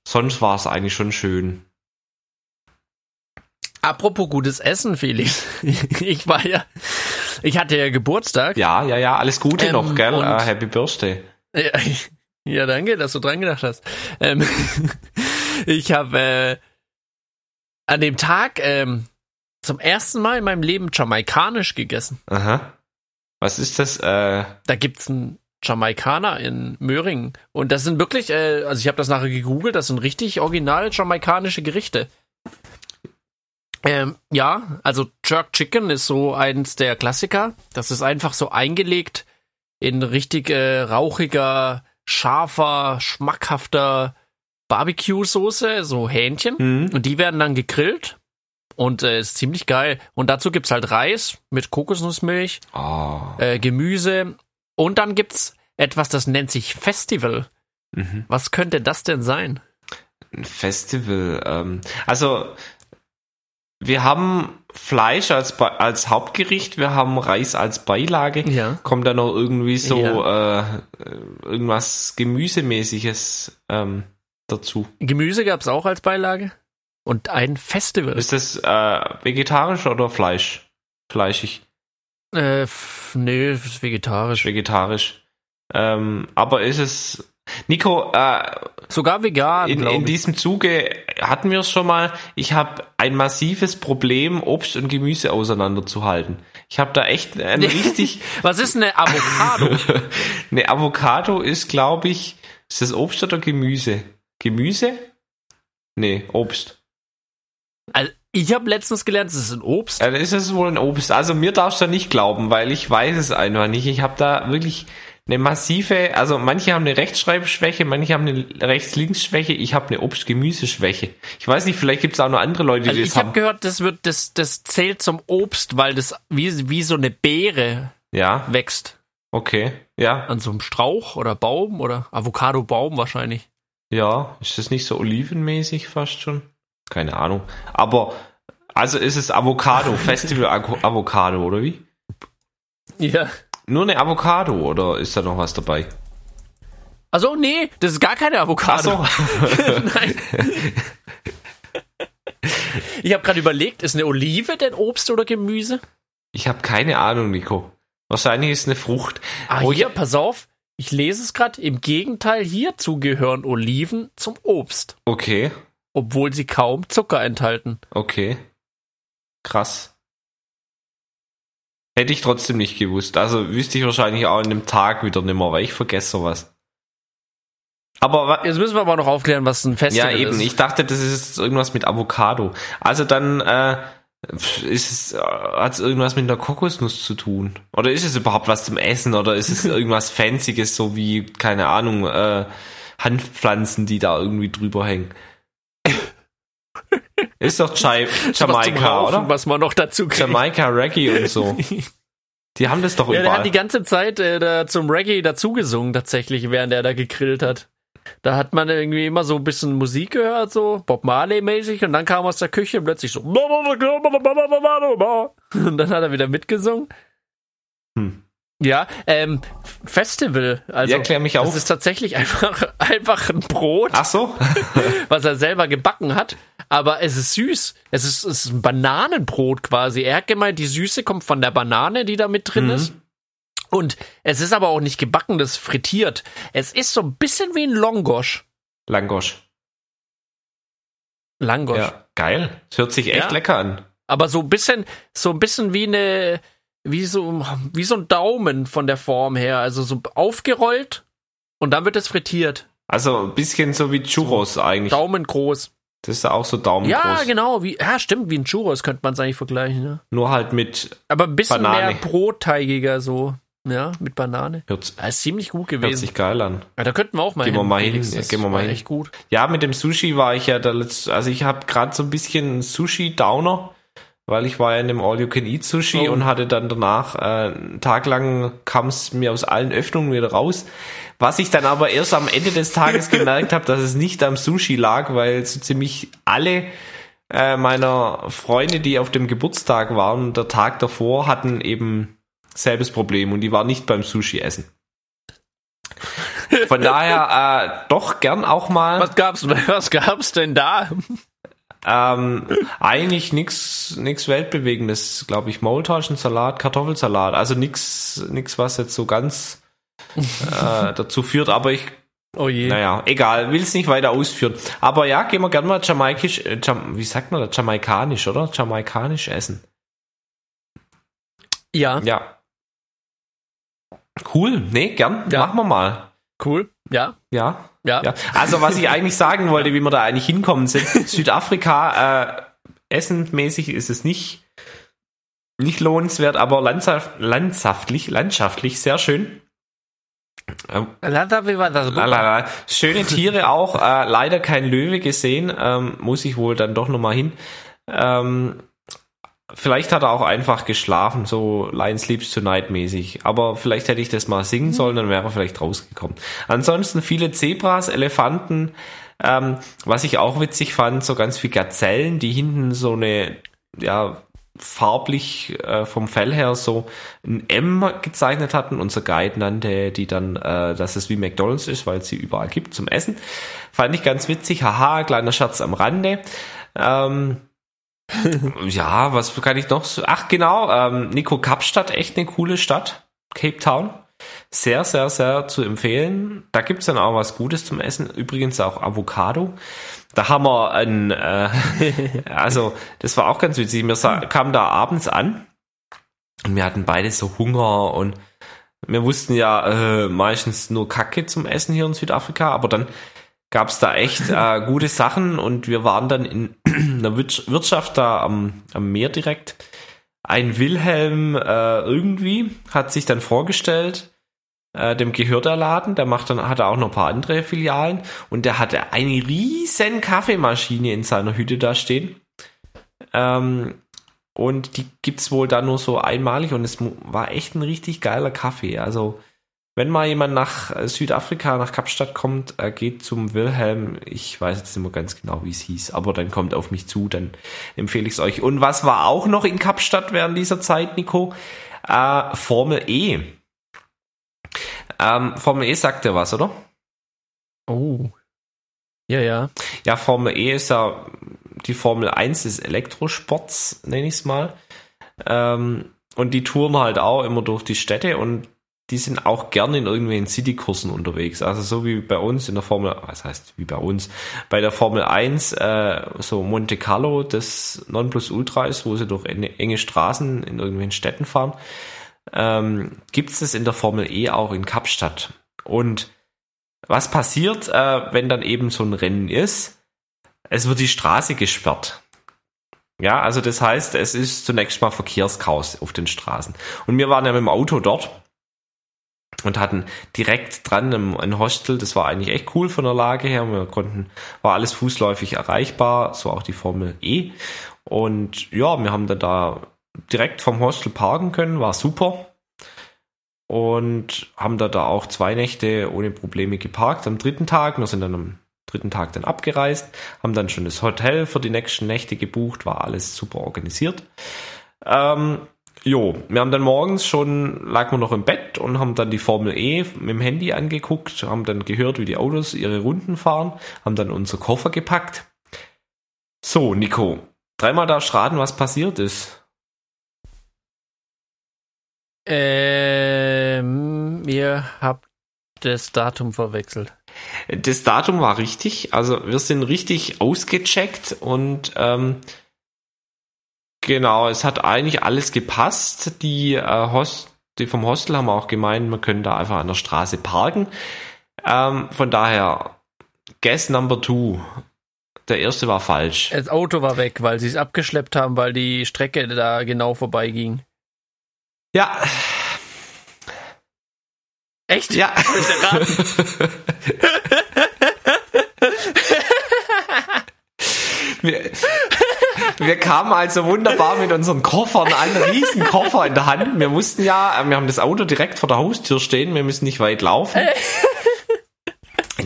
sonst war es eigentlich schon schön. Apropos gutes Essen, Felix. Ich war ja, ich hatte ja Geburtstag. Ja, ja, ja, alles Gute ähm, noch, gell? Uh, Happy Birthday. Ja, ja, danke, dass du dran gedacht hast. Ähm, ich habe äh, an dem Tag ähm, zum ersten Mal in meinem Leben jamaikanisch gegessen. Aha. Was ist das? Äh da gibt's einen Jamaikaner in Möhringen. Und das sind wirklich, äh, also ich habe das nachher gegoogelt, das sind richtig original jamaikanische Gerichte. Ähm, ja, also Jerk Chicken ist so eins der Klassiker. Das ist einfach so eingelegt in richtig äh, rauchiger, scharfer, schmackhafter Barbecue-Soße, so Hähnchen. Mhm. Und die werden dann gegrillt. Und äh, ist ziemlich geil. Und dazu gibt's halt Reis mit Kokosnussmilch, oh. äh, Gemüse. Und dann gibt's etwas, das nennt sich Festival. Mhm. Was könnte das denn sein? Ein Festival. Ähm, also wir haben Fleisch als, als Hauptgericht, wir haben Reis als Beilage. Ja. Kommt da noch irgendwie so ja. äh, irgendwas Gemüsemäßiges ähm, dazu? Gemüse gab's auch als Beilage? Und ein Festival. Ist das äh, vegetarisch oder Fleisch? Fleischig? Äh, nee, ist vegetarisch. Vegetarisch. Ähm, aber ist es. Nico, äh, sogar vegan. In, in diesem Zuge hatten wir es schon mal. Ich habe ein massives Problem, Obst und Gemüse auseinanderzuhalten. Ich habe da echt ein richtig. Was ist eine Avocado? eine Avocado ist, glaube ich, ist das Obst oder Gemüse? Gemüse? Nee, Obst. Also ich habe letztens gelernt, es ist ein Obst. Ja, dann ist es wohl ein Obst. Also mir darfst du nicht glauben, weil ich weiß es einfach nicht. Ich habe da wirklich eine massive, also manche haben eine Rechtschreibschwäche, manche haben eine Rechts-Links-Schwäche, ich habe eine Obst-Gemüse-Schwäche. Ich weiß nicht, vielleicht gibt es auch noch andere Leute, die also das ich hab haben. Ich habe gehört, das wird, das, das zählt zum Obst, weil das wie, wie so eine Beere ja. wächst. Okay, ja. An so einem Strauch oder Baum oder Avocado-Baum wahrscheinlich. Ja, ist das nicht so olivenmäßig fast schon? Keine Ahnung. Aber, also ist es Avocado, Festival Avocado, oder wie? Ja. Nur eine Avocado oder ist da noch was dabei? Also nee, das ist gar keine Ach Avocado. so. Nein. Ich habe gerade überlegt, ist eine Olive denn Obst oder Gemüse? Ich habe keine Ahnung, Nico. Wahrscheinlich ist eine Frucht. Ah, Oh, hier, pass auf. Ich lese es gerade. Im Gegenteil, hierzu gehören Oliven zum Obst, Okay, obwohl sie kaum Zucker enthalten. okay. Krass. Hätte ich trotzdem nicht gewusst. Also wüsste ich wahrscheinlich auch in einem Tag wieder nimmer, weil ich vergesse sowas. Aber Jetzt müssen wir aber noch aufklären, was ein ja, Festival eben. ist. Ich dachte, das ist irgendwas mit Avocado. Also dann äh, ist es, äh, hat es irgendwas mit einer Kokosnuss zu tun? Oder ist es überhaupt was zum Essen? Oder ist es irgendwas Fancyes, so wie, keine Ahnung, äh, Handpflanzen, die da irgendwie drüber hängen? Ist doch zum Jamaika, oder? Was man noch dazu kriegt. Jamaika Reggae und so. Die haben das doch Ja, der überall. hat die ganze Zeit äh, da zum Reggae dazugesungen, tatsächlich, während er da gegrillt hat. Da hat man irgendwie immer so ein bisschen Musik gehört, so Bob Marley-mäßig, und dann kam aus der Küche plötzlich so. Und dann hat er wieder mitgesungen. Hm. Ja, ähm, Festival. Also, Ja, klär mich auf. Das ist tatsächlich einfach, einfach ein Brot, Ach so? was er selber gebacken hat. Aber es ist süß. Es ist, es ist ein Bananenbrot quasi. Er hat gemeint, die Süße kommt von der Banane, die da mit drin Mhm. ist. Und es ist aber auch nicht gebacken, das ist frittiert. Es ist so ein bisschen wie ein Longosch. Langosch. Langosch. Ja, geil. Das hört sich echt Ja. lecker an. Aber so ein bisschen, so ein bisschen wie eine, wie so, wie so ein Daumen von der Form her. Also so aufgerollt und dann wird es frittiert. Also ein bisschen so wie Churros eigentlich. Daumen groß. Das ist auch so daumengroß. Ja, genau. Wie, ja, stimmt, wie ein Churros könnte man es eigentlich vergleichen. Ja. Nur halt mit Aber ein bisschen Banane. mehr brotteigiger so. Ja, mit Banane. hört, Das ist ziemlich gut hört gewesen. sich geil an. Ja, da könnten wir auch mal Gehen wir mal hin. Felix. Ja, Das gehen wir mal hin. echt gut. Ja, mit dem Sushi war ich ja der letzte, also ich habe gerade so ein bisschen Sushi-Downer, weil ich war ja in dem All-You-Can-Eat-Sushi Oh. und hatte dann danach, äh, einen Tag lang kam es mir aus allen Öffnungen wieder raus. Was ich dann aber erst am Ende des Tages gemerkt habe, dass es nicht am Sushi lag, weil so ziemlich alle äh, meiner Freunde, die auf dem Geburtstag waren, der Tag davor, hatten eben selbes Problem und die waren nicht beim Sushi essen. Von daher äh, doch gern auch mal. Was gab's, was gab's denn da? Ähm, eigentlich nix, nix weltbewegendes, glaube ich. Maultaschensalat, Kartoffelsalat. Also nix, nix, was jetzt so ganz äh, dazu führt. Aber ich, Oh je. naja, egal, will es nicht weiter ausführen. Aber ja, gehen wir gerne mal jamaikisch, äh, Jam, wie sagt man das? Jamaikanisch, oder? Jamaikanisch essen. Ja, Ja. Cool, nee, gern, Ja. machen wir mal. cool. Ja, Ja. ja. Ja, also was ich eigentlich sagen wollte, wie wir da eigentlich hinkommen sind, Südafrika, äh, essenmäßig ist es nicht, nicht lohnenswert, aber landsaft, landschaftlich, landschaftlich sehr schön. Ähm, Wie war das? lalala. Schöne Tiere auch, äh, leider kein Löwe gesehen, ähm, muss ich wohl dann doch nochmal hin. Ähm, vielleicht hat er auch einfach geschlafen, so Lion Sleeps Tonight mäßig. Aber vielleicht hätte ich das mal singen sollen, dann wäre er vielleicht rausgekommen. Ansonsten viele Zebras, Elefanten, ähm, was ich auch witzig fand, so ganz viele Gazellen, die hinten so eine, ja, farblich äh, vom Fell her so ein M gezeichnet hatten. Unser Guide nannte die dann, äh, dass es wie McDonalds ist, weil es sie überall gibt zum Essen. Fand ich ganz witzig. Haha, kleiner Scherz am Rande. Ähm, ja, was kann ich noch? so- Ach genau, ähm, Nico Kapstadt, echt eine coole Stadt. Cape Town. Sehr, sehr, sehr zu empfehlen. Da gibt's dann auch was Gutes zum Essen. Übrigens auch Avocado. Da haben wir ein, äh, also das war auch ganz witzig. Wir sa- kamen da abends an und wir hatten beide so Hunger und wir wussten ja äh, meistens nur Kacke zum Essen hier in Südafrika, aber dann gab's da echt äh, gute Sachen und wir waren dann in einer Wirts- Wirtschaft da am, am Meer direkt. Ein Wilhelm äh, irgendwie hat sich dann vorgestellt, äh, dem gehört der Laden, der macht dann, hat er auch noch ein paar andere Filialen und der hatte eine riesen Kaffeemaschine in seiner Hütte da stehen. Ähm, und die gibt's wohl dann nur so einmalig und es war echt ein richtig geiler Kaffee. Also, wenn mal jemand nach äh, Südafrika, nach Kapstadt kommt, äh, geht zum Wilhelm. Ich weiß jetzt nicht mehr ganz genau, wie es hieß, aber dann kommt auf mich zu, dann empfehle ich es euch. Und was war auch noch in Kapstadt während dieser Zeit, Nico? Äh, Formel E. Ähm, Formel E sagt dir was, oder? Oh. Ja, ja. Ja, Formel E ist ja die Formel 1 des Elektrosports, nenne ich es mal. Ähm, und die touren halt auch immer durch die Städte und die sind auch gerne in irgendwelchen Citykursen unterwegs. Also so wie bei uns in der Formel, was heißt wie bei uns, bei der Formel 1, äh, so Monte Carlo, das Nonplusultra ist, wo sie durch enge Straßen in irgendwelchen Städten fahren, ähm, gibt es das in der Formel E auch in Kapstadt. Und was passiert, äh, wenn dann eben so ein Rennen ist? Es wird die Straße gesperrt. Ja, also das heißt, es ist zunächst mal Verkehrschaos auf den Straßen. Und wir waren ja mit dem Auto dort und hatten direkt dran ein Hostel. Das war eigentlich echt cool von der Lage her. Wir konnten, war alles fußläufig erreichbar, so auch die Formel E. Und ja, wir haben dann da direkt vom Hostel parken können, war super. Und haben da, da auch zwei Nächte ohne Probleme geparkt. Am dritten Tag, wir sind dann am dritten Tag dann abgereist, haben dann schon das Hotel für die nächsten Nächte gebucht, war alles super organisiert. Ähm, jo, wir haben dann morgens schon, lagen wir noch im Bett und haben dann die Formel E mit dem Handy angeguckt, haben dann gehört, wie die Autos ihre Runden fahren, haben dann unsere Koffer gepackt. So, Nico, dreimal darfst raten, was passiert ist. Ähm, ihr habt das Datum verwechselt. Das Datum war richtig, also wir sind richtig ausgecheckt und ähm, genau, es hat eigentlich alles gepasst. Die, äh, Host, die vom Hostel haben auch gemeint, man könnte da einfach an der Straße parken. Ähm, von daher, Guess Number Two. Der erste war falsch. Das Auto war weg, weil sie es abgeschleppt haben, weil die Strecke da genau vorbeiging. Ja. Echt? Ja. wir, kamen also wunderbar mit unseren Koffern an, riesen Koffer in der Hand. Wir mussten ja, wir haben das Auto direkt vor der Haustür stehen, wir müssen nicht weit laufen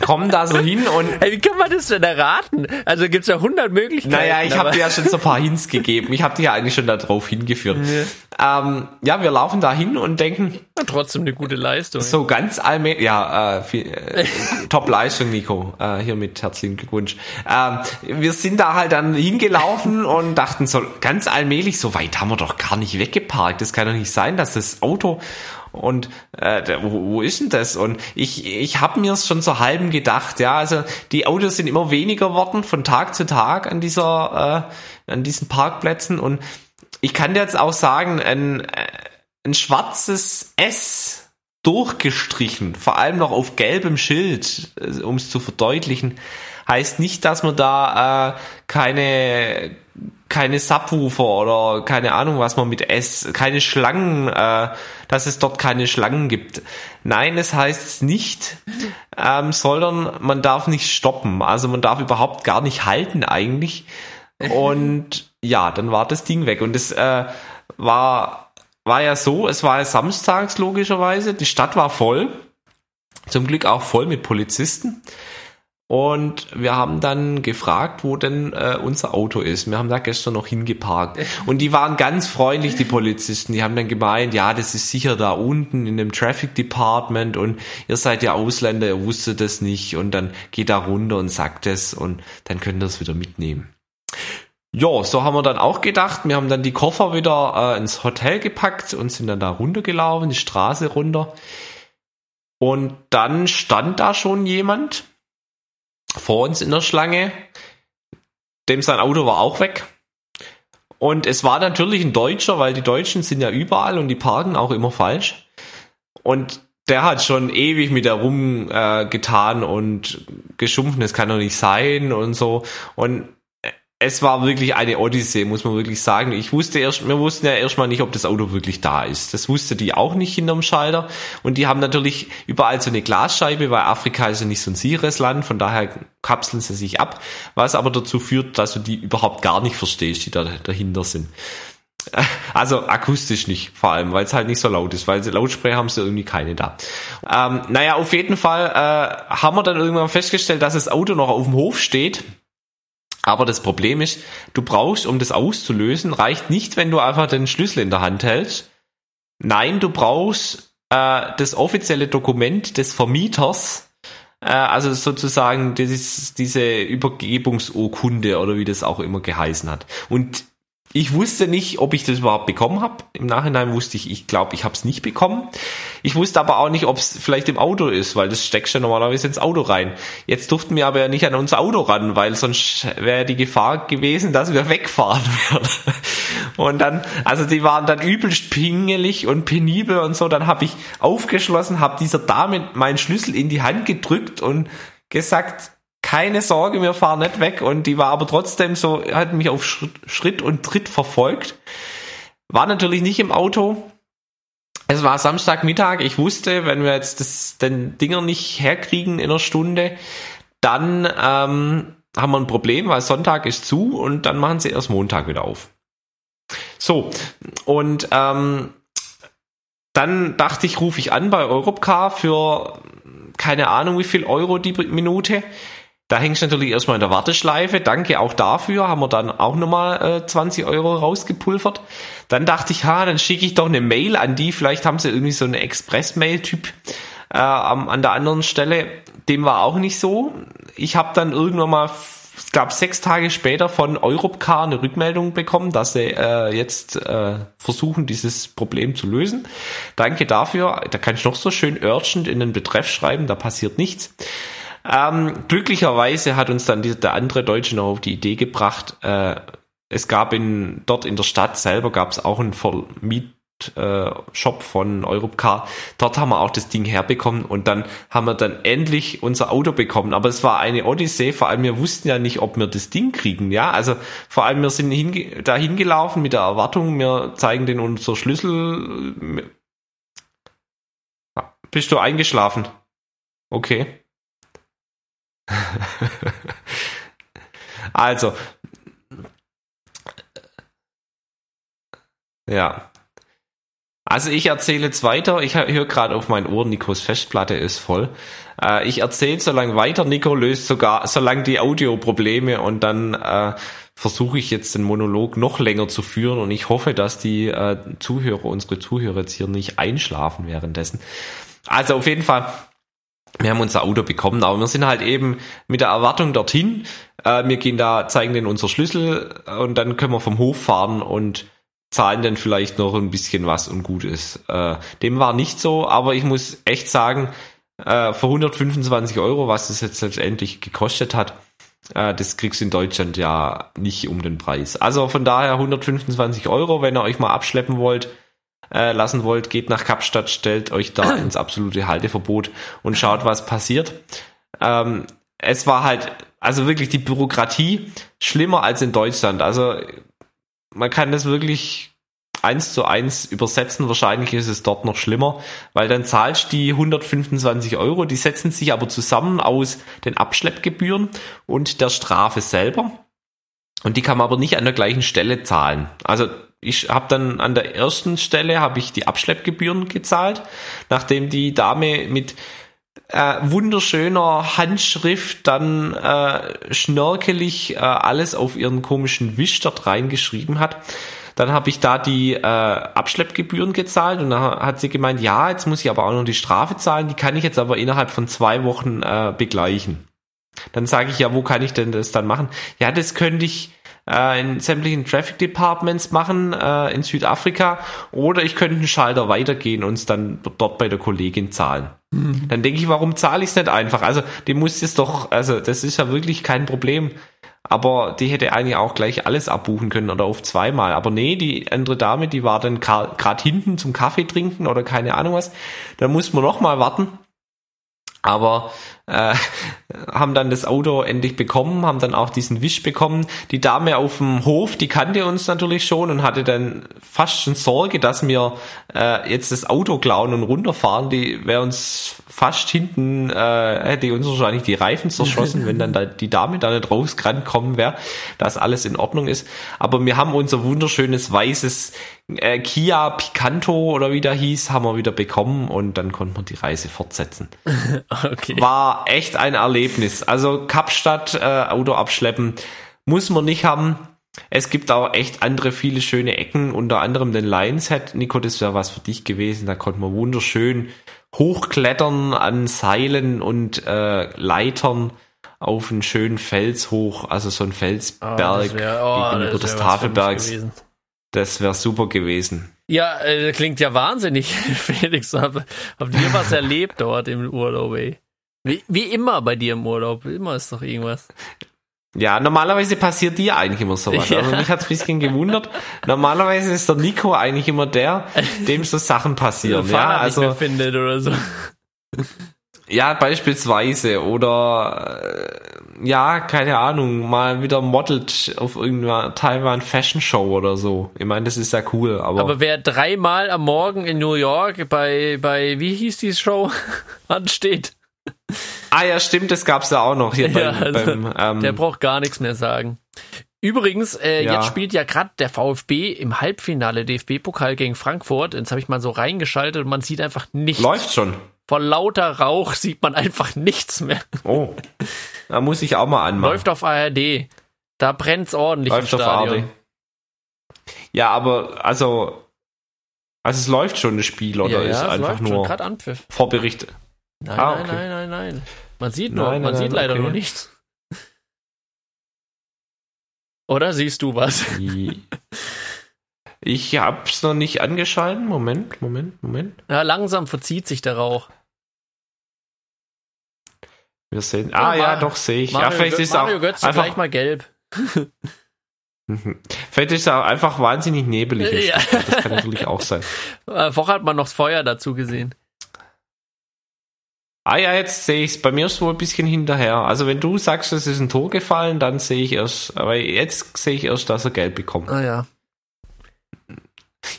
kommen da so hin und. Hey, wie kann man das denn erraten? Also gibt's ja 100 Möglichkeiten. Naja, ich habe dir ja schon so ein paar Hints gegeben. Ich habe dir ja eigentlich schon darauf hingeführt. Ja. Ähm, ja, wir laufen da hin und denken. Ja, trotzdem eine gute Leistung. So ganz allmählich. Ja, äh, äh, Top-Leistung, Nico. Äh, hiermit herzlichen Glückwunsch. Ähm, wir sind da halt dann hingelaufen und dachten so ganz allmählich, so weit haben wir doch gar nicht weggeparkt. Das kann doch nicht sein, dass das Auto und äh, wo, wo ist denn das? Und ich, ich habe mir es schon so halben gedacht, ja, also die Autos sind immer weniger worden von Tag zu Tag an dieser, äh, an diesen Parkplätzen und ich kann dir jetzt auch sagen, ein, ein schwarzes S durchgestrichen, vor allem noch auf gelbem Schild, äh, um es zu verdeutlichen, heißt nicht, dass man da äh, keine keine Subwoofer oder keine Ahnung, was man mit S, keine Schlangen, äh, dass es dort keine Schlangen gibt. Nein, es heißt nicht, ähm, sondern man darf nicht stoppen. Also man darf überhaupt gar nicht halten eigentlich. Und ja, dann war das Ding weg. Und es äh, war, war ja so, es war ja samstags logischerweise, die Stadt war voll. Zum Glück auch voll mit Polizisten. Und wir haben dann gefragt, wo denn äh, unser Auto ist. Wir haben da gestern noch hingeparkt. Und die waren ganz freundlich, die Polizisten. Die haben dann gemeint, ja, das ist sicher da unten in dem Traffic Department und ihr seid ja Ausländer, ihr wusstet das nicht. Und dann geht da runter und sagt es und dann könnt ihr es wieder mitnehmen. Ja, so haben wir dann auch gedacht. Wir haben dann die Koffer wieder äh, ins Hotel gepackt und sind dann da runtergelaufen, die Straße runter. Und dann stand da schon jemand vor uns in der Schlange. Dem sein Auto war auch weg. Und es war natürlich ein Deutscher, weil die Deutschen sind ja überall und die parken auch immer falsch. Und der hat schon ewig mit der rumgetan äh, und geschumpfen, das kann doch nicht sein und so. Und es war wirklich eine Odyssee, muss man wirklich sagen. Ich wusste erst, wir wussten ja erstmal nicht, ob das Auto wirklich da ist. Das wusste die auch nicht hinterm Schalter. Und die haben natürlich überall so eine Glasscheibe, weil Afrika ist ja nicht so ein sicheres Land, von daher kapseln sie sich ab, was aber dazu führt, dass du die überhaupt gar nicht verstehst, die da dahinter sind. Also akustisch nicht, vor allem, weil es halt nicht so laut ist, weil Lautsprecher haben sie irgendwie keine da. Ähm, naja, auf jeden Fall äh, haben wir dann irgendwann festgestellt, dass das Auto noch auf dem Hof steht aber das Problem ist, du brauchst, um das auszulösen, reicht nicht, wenn du einfach den Schlüssel in der Hand hältst. Nein, du brauchst äh, das offizielle Dokument des Vermieters, äh, also sozusagen dieses, diese Übergebungsurkunde oder wie das auch immer geheißen hat. Und ich wusste nicht, ob ich das überhaupt bekommen habe. Im Nachhinein wusste ich, ich glaube, ich habe es nicht bekommen. Ich wusste aber auch nicht, ob es vielleicht im Auto ist, weil das steckst du normalerweise ins Auto rein. Jetzt durften wir aber ja nicht an unser Auto ran, weil sonst wäre die Gefahr gewesen, dass wir wegfahren werden. Und dann, also die waren dann übelst pingelig und penibel und so. Dann habe ich aufgeschlossen, habe dieser Dame meinen Schlüssel in die Hand gedrückt und gesagt, keine Sorge, wir fahren nicht weg. Und die war aber trotzdem so, hat mich auf Schritt und Tritt verfolgt. War natürlich nicht im Auto. Es war Samstagmittag. Ich wusste, wenn wir jetzt das, den Dinger nicht herkriegen in einer Stunde, dann ähm, haben wir ein Problem, weil Sonntag ist zu und dann machen sie erst Montag wieder auf. So, und ähm, dann dachte ich, rufe ich an bei Europcar für keine Ahnung wie viel Euro die Minute. Da hängst du natürlich erstmal in der Warteschleife. Danke auch dafür. Haben wir dann auch nochmal äh, 20 Euro rausgepulvert. Dann dachte ich, ha, dann schicke ich doch eine Mail an die. Vielleicht haben sie irgendwie so eine Express-Mail-Typ äh, an der anderen Stelle. Dem war auch nicht so. Ich habe dann irgendwann mal, ich glaube sechs Tage später von Europcar eine Rückmeldung bekommen, dass sie äh, jetzt äh, versuchen, dieses Problem zu lösen. Danke dafür. Da kann ich noch so schön urgent in den Betreff schreiben, da passiert nichts. Ähm, glücklicherweise hat uns dann die, der andere Deutsche noch auf die Idee gebracht, äh, es gab in, dort in der Stadt selber gab es auch einen Vermiet, äh, Shop von Europcar. Dort haben wir auch das Ding herbekommen und dann haben wir dann endlich unser Auto bekommen. Aber es war eine Odyssee, vor allem wir wussten ja nicht, ob wir das Ding kriegen. Ja, also vor allem wir sind hinge da hingelaufen mit der Erwartung, wir zeigen den unser Schlüssel. Bist du eingeschlafen? Okay. also, ja. Also ich erzähle jetzt weiter. Ich höre gerade auf mein Ohr, Nikos Festplatte ist voll. Äh, ich erzähle so lange weiter. Nico löst sogar so lange die Audioprobleme und dann äh, versuche ich jetzt den Monolog noch länger zu führen und ich hoffe, dass die äh, Zuhörer, unsere Zuhörer jetzt hier nicht einschlafen währenddessen. Also auf jeden Fall wir haben unser Auto bekommen, aber wir sind halt eben mit der Erwartung dorthin. Äh, wir gehen da, zeigen denen unser Schlüssel und dann können wir vom Hof fahren und zahlen dann vielleicht noch ein bisschen was und gut ist. Äh, dem war nicht so, aber ich muss echt sagen, äh, für 125 Euro, was es jetzt letztendlich gekostet hat, äh, das kriegst du in Deutschland ja nicht um den Preis. Also von daher 125 Euro, wenn ihr euch mal abschleppen wollt, äh, lassen wollt, geht nach Kapstadt, stellt euch da ins absolute Halteverbot und schaut, was passiert. Ähm, es war halt, also wirklich die Bürokratie schlimmer als in Deutschland. Also man kann das wirklich eins zu eins übersetzen. Wahrscheinlich ist es dort noch schlimmer, weil dann zahlst die 125 Euro, die setzen sich aber zusammen aus den Abschleppgebühren und der Strafe selber. Und die kann man aber nicht an der gleichen Stelle zahlen. Also ich habe dann an der ersten Stelle habe ich die Abschleppgebühren gezahlt, nachdem die Dame mit äh, wunderschöner Handschrift dann äh, schnörkelig äh, alles auf ihren komischen Wisch dort reingeschrieben hat. Dann habe ich da die äh, Abschleppgebühren gezahlt und dann hat sie gemeint, ja, jetzt muss ich aber auch noch die Strafe zahlen, die kann ich jetzt aber innerhalb von zwei Wochen äh, begleichen. Dann sage ich, ja, wo kann ich denn das dann machen? Ja, das könnte ich äh, in sämtlichen Traffic Departments machen äh, in Südafrika oder ich könnte einen Schalter weitergehen und es dann dort bei der Kollegin zahlen. Mhm. Dann denke ich, warum zahle ich es nicht einfach? Also die muss es doch, also das ist ja wirklich kein Problem. Aber die hätte eigentlich auch gleich alles abbuchen können oder auf zweimal. Aber nee, die andere Dame, die war dann gerade hinten zum Kaffee trinken oder keine Ahnung was. Da muss man noch mal warten. Aber äh, haben dann das Auto endlich bekommen, haben dann auch diesen Wisch bekommen. Die Dame auf dem Hof, die kannte uns natürlich schon und hatte dann fast schon Sorge, dass wir äh, jetzt das Auto klauen und runterfahren. Die wäre uns fast hinten, äh, hätte uns wahrscheinlich die Reifen zerschossen, wenn dann da die Dame da nicht rausgerannt kommen wäre, dass alles in Ordnung ist. Aber wir haben unser wunderschönes weißes äh, Kia Picanto oder wie der hieß, haben wir wieder bekommen und dann konnten wir die Reise fortsetzen. okay. War echt ein Erlebnis. Also Kapstadt äh, Auto abschleppen muss man nicht haben. Es gibt auch echt andere viele schöne Ecken, unter anderem den Lions Head. Nico, das wäre was für dich gewesen. Da konnte man wunderschön hochklettern an Seilen und äh, Leitern auf einen schönen Fels hoch, also so ein Felsberg Ah, das wär- oh, gegenüber des Tafelbergs. Das wäre super gewesen. Ja, äh, klingt ja wahnsinnig, Felix. Hab, habt ihr was erlebt dort im Urlaub, ey? Wie, wie immer bei dir im Urlaub. Immer ist doch irgendwas. Ja, normalerweise passiert dir eigentlich immer sowas. Ja. Also mich hat's ein bisschen gewundert. Normalerweise ist der Nico eigentlich immer der, dem so Sachen passieren. Ja, also findet oder so. ja, beispielsweise oder äh, ja, keine Ahnung, mal wieder modelt auf irgendeiner Taiwan Fashion Show oder so. Ich meine, das ist ja cool, aber, Aber wer dreimal am Morgen in New York bei, bei wie hieß die Show, ansteht, ah ja, stimmt, das gab's ja auch noch hier Ja, beim, also, beim ähm, der braucht gar nichts mehr sagen. Übrigens, äh, Ja. jetzt spielt ja gerade der VfB im Halbfinale DFB-Pokal gegen Frankfurt. Jetzt habe ich mal so reingeschaltet und man sieht einfach nichts. läuft schon. Vor lauter Rauch sieht man einfach nichts mehr. Oh, da muss ich auch mal anmachen. Läuft auf ARD. Da brennt's ordentlich Läuft im auf Stadion. ARD. Ja, aber also also es läuft schon das Spiel oder ja, ist ja, es einfach läuft schon nur gerade Anpfiff. Nein, Ah, nein, okay. nein, nein, nein. Man sieht nur, Nein, man nein, sieht nein, leider okay. nur nichts. Oder siehst du was? Ich hab's noch nicht angeschaltet. Moment, Moment, Moment. Ja, langsam verzieht sich der Rauch. Wir sehen. Ah ja, Mar- doch sehe ich. Mario, ja, vielleicht Gö- ist Mario auch Götze einfach, gleich mal gelb. Mhm. vielleicht ist auch einfach wahnsinnig nebelig. Ja. Das kann natürlich auch sein. Äh, vorher hat man noch das Feuer dazu gesehen. Ah ja, jetzt sehe ich's. Bei mir ist wohl ein bisschen hinterher. Also wenn du sagst, es ist ein Tor gefallen, dann sehe ich erst, aber jetzt sehe ich erst, dass er gelb bekommt. Ah ja.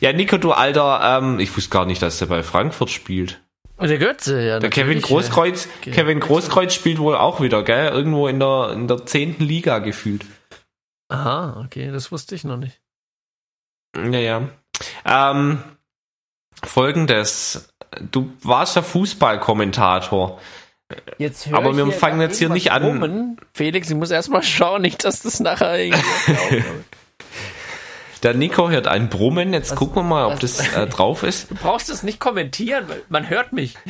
Ja, Nico, du Alter, ähm, ich wusste gar nicht, dass er bei Frankfurt spielt. Und der Götze, ja. Der Kevin Großkreuz, Okay. Kevin Großkreuz spielt wohl auch wieder, gell? Irgendwo in der, in der zehnten Liga gefühlt. Aha, okay, das wusste ich noch nicht. Ja, ja. Ähm, Folgendes. Du warst ja Fußballkommentator. Jetzt Aber wir fangen jetzt hier nicht an. brummen. Felix, ich muss erstmal schauen, nicht, dass das nachher irgendwie. Der Nico hört ein Brummen. Jetzt Was- gucken wir mal, ob was- das äh, drauf ist. du brauchst es nicht kommentieren, weil man hört mich.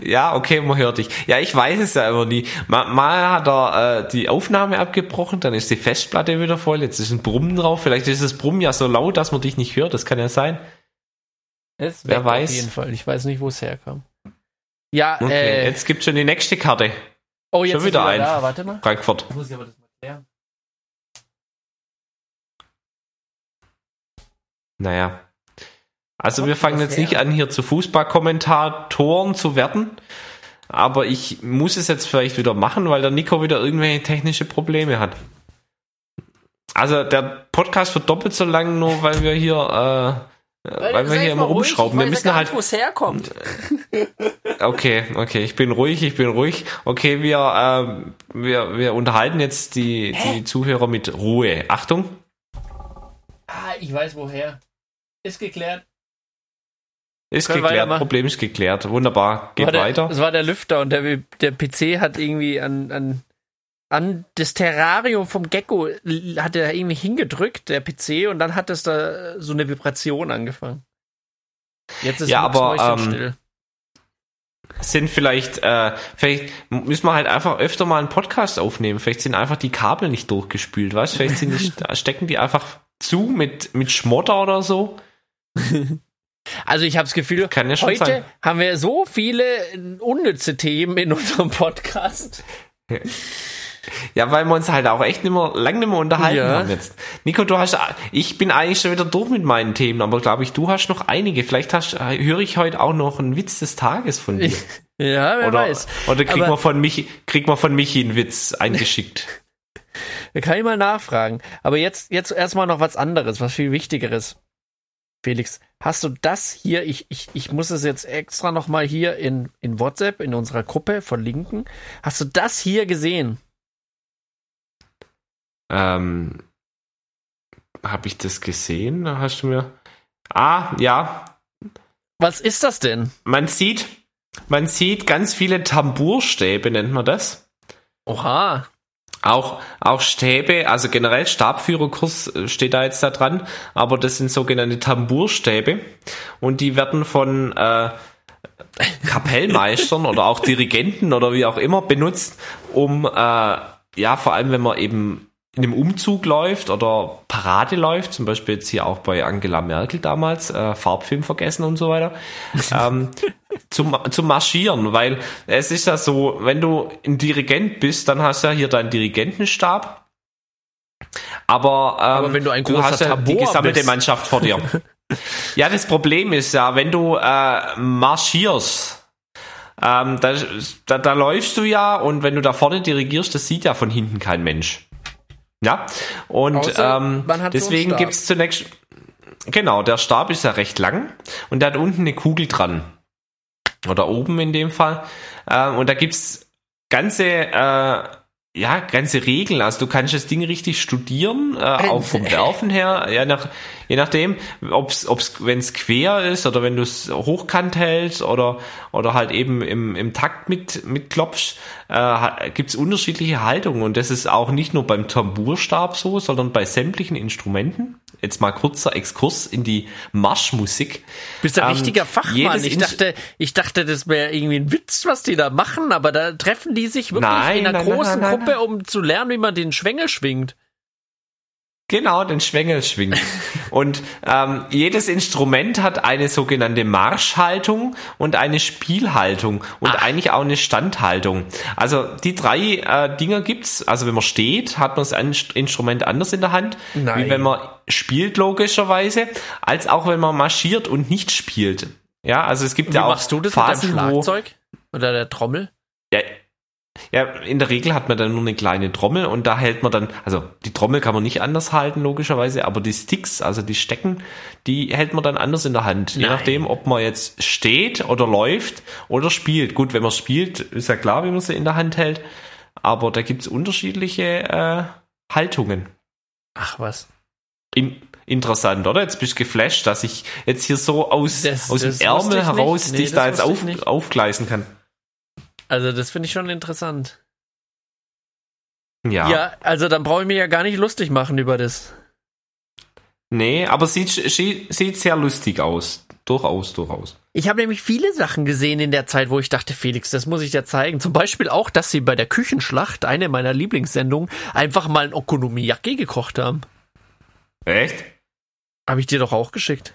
Ja, okay, man hört dich. Ja, ich weiß es ja immer nie. Mal, mal hat er äh, die Aufnahme abgebrochen, dann ist die Festplatte wieder voll. Jetzt ist ein Brummen drauf. Vielleicht ist das Brummen ja so laut, dass man dich nicht hört. Das kann ja sein. Es Wer weiß. Auf jeden Fall. Ich weiß nicht, wo es herkam. Ja, Okay, äh, jetzt gibt schon die nächste Karte. oh, jetzt schon wieder wieder ein. da. Warte mal. Frankfurt. Muss ich aber das mal klären. Naja. Also wir fangen jetzt nicht an, hier zu Fußballkommentatoren zu werden. Aber ich muss es jetzt vielleicht wieder machen, weil der Nico wieder irgendwelche technische Probleme hat. Also der Podcast wird doppelt so lang, nur weil wir hier, äh, weil, wir hier immer rumschrauben. Wir müssen halt. wo es herkommt. Okay, okay, ich bin ruhig, ich bin ruhig. Okay, wir, ähm, wir, wir unterhalten jetzt die, die Zuhörer mit Ruhe. Achtung. Ah, ich weiß woher. Ist geklärt. Ist Können geklärt? Problem ist geklärt. Wunderbar. Geht der, weiter. Das war der Lüfter und der, der PC hat irgendwie an, an, an das Terrarium vom Gecko hat er irgendwie hingedrückt, der PC, und dann hat es da so eine Vibration angefangen. Jetzt ist Ja, aber, ähm, still. sind vielleicht, äh, vielleicht müssen wir halt einfach öfter mal einen Podcast aufnehmen. Vielleicht sind einfach die Kabel nicht durchgespült, weißt du? Vielleicht sind die, stecken die einfach zu mit, mit Schmotter oder so. Also ich habe das Gefühl, Kann ja schon heute sein. haben wir so viele unnütze Themen in unserem Podcast. Ja, weil wir uns halt auch echt nicht mehr, lang nicht mehr unterhalten Ja. haben jetzt. Nico, du hast, ich bin eigentlich schon wieder durch mit meinen Themen, aber glaube ich, du hast noch einige. Vielleicht hast, höre ich heute auch noch einen Witz des Tages von dir. Ja, wer Oder, weiß. oder kriegt man von Michi, kriegt man von Michi einen Witz eingeschickt. Da kann ich mal nachfragen. Aber jetzt, jetzt erstmal noch was anderes, was viel Wichtigeres. Felix, hast du das hier? Ich, ich, ich muss es jetzt extra nochmal hier in, in WhatsApp, in unserer Gruppe verlinken. Hast du das hier gesehen? Ähm, habe ich das gesehen? Da hast du mir. Ah, ja. Was ist das denn? Man sieht, man sieht ganz viele Tamburstäbe, nennt man das. Oha. Auch, auch Stäbe, also generell Stabführerkurs äh, steht da jetzt da dran, aber das sind sogenannte Tamburstäbe und die werden von, äh, Kapellmeistern oder auch Dirigenten oder wie auch immer benutzt, um äh, ja vor allem wenn man eben in einem Umzug läuft oder Parade läuft, zum Beispiel jetzt hier auch bei Angela Merkel damals, äh, Farbfilm vergessen und so weiter, ähm, zum, zum Marschieren, weil es ist ja so, wenn du ein Dirigent bist, dann hast du ja hier deinen Dirigentenstab, aber, ähm, Aber wenn du ein großer hast ja die gesammelte bist. Mannschaft vor dir. ja, das Problem ist ja, wenn du äh, marschierst, ähm, da, da, da läufst du ja und wenn du da vorne dirigierst, das sieht ja von hinten kein Mensch. Ja, und Außer ähm, hat so deswegen Stab. gibt's zunächst, genau, der Stab ist ja recht lang und der hat unten eine Kugel dran. Oder oben in dem Fall. Ähm, und da gibt's ganze, äh, ja, ganze Regeln. Also du kannst das Ding richtig studieren, äh, auch vom Werfen her, ja, nach, je nachdem, ob's, ob's, wenn es quer ist oder wenn du es hochkant hältst oder, oder halt eben im, im Takt mit, mit klopfst, äh, gibt's unterschiedliche Haltungen. Und das ist auch nicht nur beim Tamburstab so, sondern bei sämtlichen Instrumenten. Jetzt mal kurzer Exkurs in die Marschmusik. bist ein Ähm, richtiger Fachmann. Ich dachte, ich dachte, das wäre irgendwie ein Witz, was die da machen, aber da treffen die sich wirklich Nein, in einer nein, großen nein, Gruppe, um zu lernen, wie man den Schwengel schwingt. Genau, den Schwengel schwingt. Und ähm, jedes Instrument hat eine sogenannte Marschhaltung und eine Spielhaltung und eigentlich auch eine Standhaltung. Also die drei äh, Dinger gibt's. Also wenn man steht, hat man das Instrument anders in der Hand, Nein. wie wenn man spielt logischerweise, als auch wenn man marschiert und nicht spielt. Ja, also es gibt Wie ja auch machst du das Phasen, mit wo Schlagzeug? Oder der Trommel? Ja, in der Regel hat man dann nur eine kleine Trommel und da hält man dann, also die Trommel kann man nicht anders halten, logischerweise, aber die Sticks, also die Stecken, die hält man dann anders in der Hand. Je Nein. nachdem, ob man jetzt steht oder läuft oder spielt. Gut, wenn man spielt, ist ja klar, wie man sie in der Hand hält, aber da gibt's unterschiedliche äh, Haltungen. Ach was. In, interessant, oder? Jetzt bist du geflasht, dass ich jetzt hier so aus, Das- aus dem das wusste Ärmel heraus Nee, dich da jetzt auf, aufgleisen kann. Also das finde ich schon interessant. Ja. Ja, also dann brauche ich mich ja gar nicht lustig machen über das. Nee, aber sieht, sieht, sehr lustig aus. Durchaus, durchaus. Ich habe nämlich viele Sachen gesehen in der Zeit, wo ich dachte, Felix, das muss ich dir zeigen. Zum Beispiel auch, dass sie bei der Küchenschlacht, eine meiner Lieblingssendungen, einfach mal ein Okonomiyaki gekocht haben. Echt? Habe ich dir doch auch geschickt.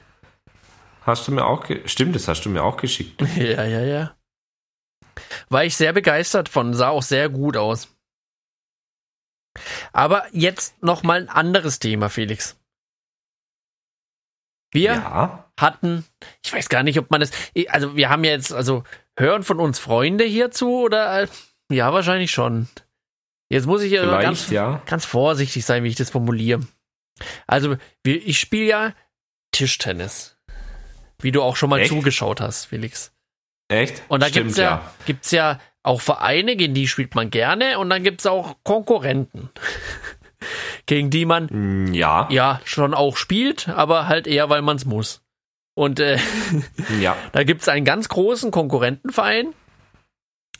Hast du mir auch, stimmt, das hast du mir auch geschickt. Ja, ja, ja. War ich sehr begeistert von, sah auch sehr gut aus. Aber jetzt noch mal ein anderes Thema, Felix. Wir Ja. hatten, ich weiß gar nicht, ob man das, also wir haben ja jetzt, also hören von uns Freunde hierzu oder, äh, ja, wahrscheinlich schon. Jetzt muss ich ja ganz, ja. ganz vorsichtig sein, wie ich das formuliere. Also, ich spiele ja Tischtennis. Wie du auch schon mal Echt? zugeschaut hast, Felix. Echt? Und da Stimmt, gibt's ja, gibt's ja auch Vereine, gegen die spielt man gerne und dann gibt's auch Konkurrenten, gegen die man Mm, Ja. ja schon auch spielt, aber halt eher, weil man's muss. Und äh, Ja. da gibt's einen ganz großen Konkurrentenverein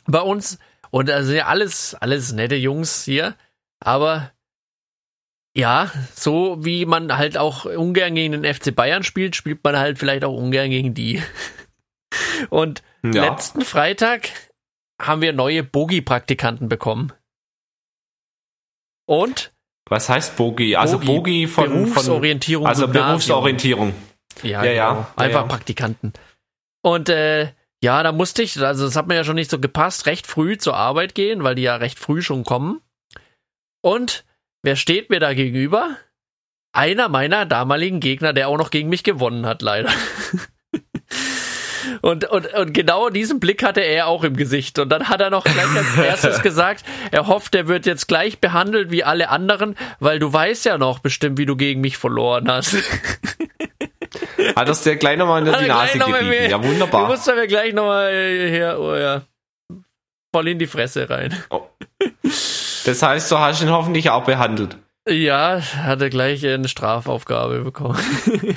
bei uns und also ja alles, alles nette Jungs hier, aber ja, so wie man halt auch ungern gegen den FC Bayern spielt, spielt man halt vielleicht auch ungern gegen die. Und Ja. letzten Freitag haben wir neue Bogi-Praktikanten bekommen. Und Was heißt Bogi? Also Bogi, Bogi, von, von Berufsorientierung. also Gymnasium. Berufsorientierung. Ja, Ja, genau. ja. Einfach Ja, ja. Praktikanten. Und äh, ja, da musste ich, also das hat mir ja schon nicht so gepasst, recht früh zur Arbeit gehen, weil die ja recht früh schon kommen. Und wer steht mir da gegenüber? Einer meiner damaligen Gegner, der auch noch gegen mich gewonnen hat, leider. Und, und, und genau diesen Blick hatte er auch im Gesicht. Und dann hat er noch gleich als erstes gesagt, er hofft, er wird jetzt gleich behandelt wie alle anderen, weil du weißt ja noch bestimmt, wie du gegen mich verloren hast. Hat das der gleich nochmal in Hat die er Nase gerieben? Ja, Du wunderbar. musst aber gleich nochmal hier, oh ja, voll in die Fresse rein. Das heißt, du hast ihn hoffentlich auch behandelt. Ja, hatte gleich eine Strafaufgabe bekommen.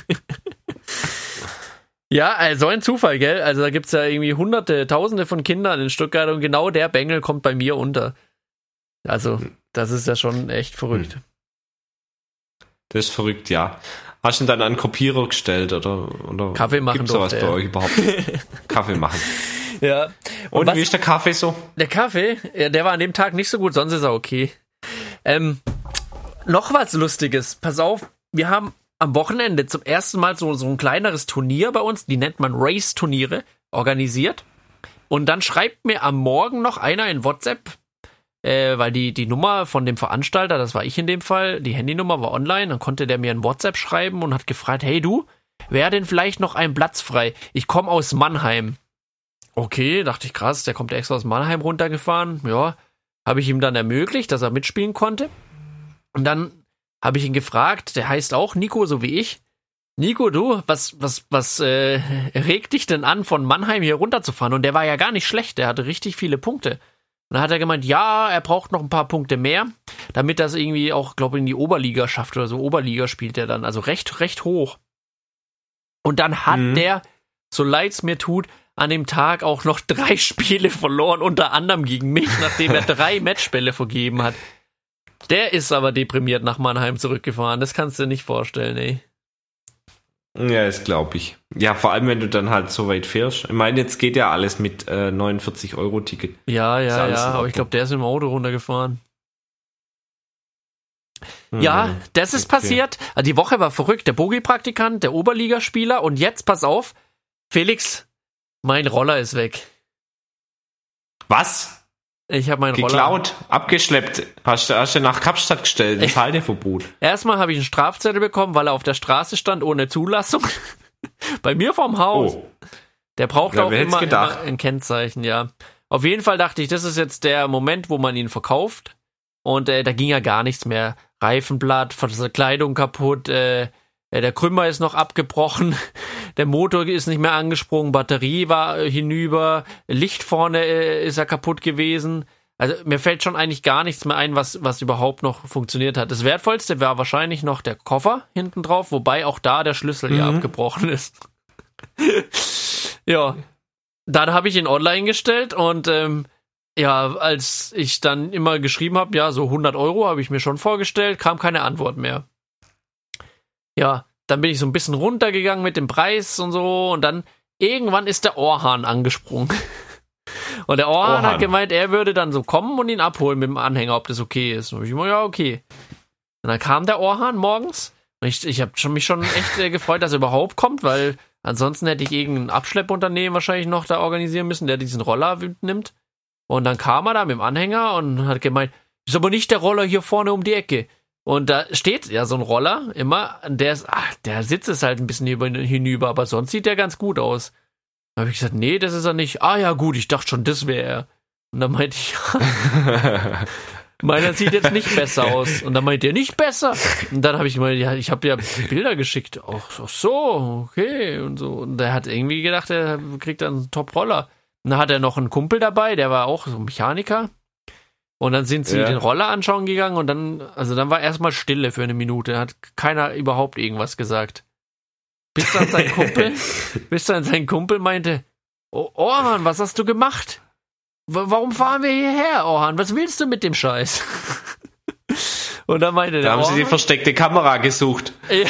ja, also ein Zufall, gell? Also da gibt's ja irgendwie hunderte, tausende von Kindern in Stuttgart und genau der Bengel kommt bei mir unter. Also, das ist ja schon echt verrückt. Das ist verrückt, ja. Hast du ihn dann an Kopierer gestellt oder, oder Kaffee machen gibt's sowas durfte bei er. euch überhaupt? Kaffee machen. Ja. Und, was- wie ist der Kaffee so? Der Kaffee, der war an dem Tag nicht so gut, sonst ist er okay. Ähm, noch was Lustiges. Pass auf, wir haben am Wochenende zum ersten Mal so, so ein kleineres Turnier bei uns, die nennt man Race-Turniere, organisiert. Und dann schreibt mir am Morgen noch einer in WhatsApp, äh, weil die, die Nummer von dem Veranstalter, das war ich in dem Fall, die Handynummer war online, dann konnte der mir ein WhatsApp schreiben und hat gefragt, hey du, wäre denn vielleicht noch ein Platz frei? Ich komme aus Mannheim. Okay, dachte ich krass, der kommt extra aus Mannheim runtergefahren. Ja, habe ich ihm dann ermöglicht, dass er mitspielen konnte. Und dann habe ich ihn gefragt, der heißt auch Nico, so wie ich. Nico, du, was, was, was äh, regt dich denn an, von Mannheim hier runterzufahren? Und der war ja gar nicht schlecht, der hatte richtig viele Punkte. Und dann hat er gemeint, ja, er braucht noch ein paar Punkte mehr, damit das irgendwie auch, glaube ich, in die Oberliga schafft oder so. Oberliga spielt er dann, also recht, recht hoch. Und dann hat Mhm. der, so leid's mir tut, an dem Tag auch noch drei Spiele verloren, unter anderem gegen mich, nachdem er drei Matchbälle vergeben hat. Der ist aber deprimiert nach Mannheim zurückgefahren. Das kannst du dir nicht vorstellen, ey. Ja, das glaube ich. Ja, vor allem, wenn du dann halt so weit fährst. Ich meine, jetzt geht ja alles mit äh, 49 Euro Ticket. Ja, Ist ja, ja, aber ich glaube, der ist im Auto runtergefahren. Ja, Mhm. das ist Okay. passiert. Also die Woche war verrückt. Der Bogi-Praktikant, der Oberligaspieler und jetzt, pass auf, Felix, mein Roller ist weg. Was? Ich habe meinen Roller. Geklaut, abgeschleppt. Hast du, hast du nach Kapstadt gestellt, ein Halteverbot. Erstmal habe ich einen Strafzettel bekommen, weil er auf der Straße stand ohne Zulassung. Bei mir vorm Haus. Oh, Der braucht Ja, auch immer, immer ein Kennzeichen, ja. Auf jeden Fall dachte ich, das ist jetzt der Moment, wo man ihn verkauft. Und äh, da ging ja gar nichts mehr. Reifenblatt, Verkleidung kaputt, äh, der Krümmer ist noch abgebrochen, der Motor ist nicht mehr angesprungen, Batterie war äh, hinüber, Licht vorne äh, ist ja kaputt gewesen. Also mir fällt schon eigentlich gar nichts mehr ein, was, was überhaupt noch funktioniert hat. Das Wertvollste war wahrscheinlich noch der Koffer hinten drauf, wobei auch da der Schlüssel ja Mhm. abgebrochen ist. ja, dann habe ich ihn online gestellt und ähm, ja, als ich dann immer geschrieben habe, ja, so 100 Euro habe ich mir schon vorgestellt, kam keine Antwort mehr. Ja, dann bin ich so ein bisschen runtergegangen mit dem Preis und so und dann irgendwann ist der Ohrhahn angesprungen. Und der Ohrhahn, Ohrhahn. hat gemeint, er würde dann so kommen und ihn abholen mit dem Anhänger, ob das okay ist. Und ich immer, ja, okay. Und dann kam der Ohrhahn morgens und ich, ich habe schon, mich schon echt äh, gefreut, dass er überhaupt kommt, weil ansonsten hätte ich irgendein Abschleppunternehmen wahrscheinlich noch da organisieren müssen, der diesen Roller nimmt. Und dann kam er da mit dem Anhänger und hat gemeint, ist aber nicht der Roller hier vorne um die Ecke. Und da steht ja so ein Roller immer, der ist, ach, der Sitz ist halt ein bisschen über, hinüber, aber sonst sieht der ganz gut aus. Da habe ich gesagt, nee, das ist er nicht. Ah ja, gut, ich dachte schon, das wäre er. Und dann meinte ich, meiner sieht jetzt nicht besser aus. Und dann meinte er, nicht besser. Und dann habe ich gemeint, ja, ich habe ja Bilder geschickt. Ach, so, okay. Und so. Und der hat irgendwie gedacht, er kriegt dann einen Top-Roller. Dann hat er noch einen Kumpel dabei, der war auch so Mechaniker. Und dann sind sie Ja. den Roller anschauen gegangen und dann, also dann war erstmal Stille für eine Minute. Hat keiner überhaupt irgendwas gesagt. Bis dann sein Kumpel, bis dann sein Kumpel meinte, oh, Orhan, was hast du gemacht? W warum fahren wir hierher, Orhan? Was willst du mit dem Scheiß? Und dann meinte Da der haben sie die versteckte Kamera gesucht.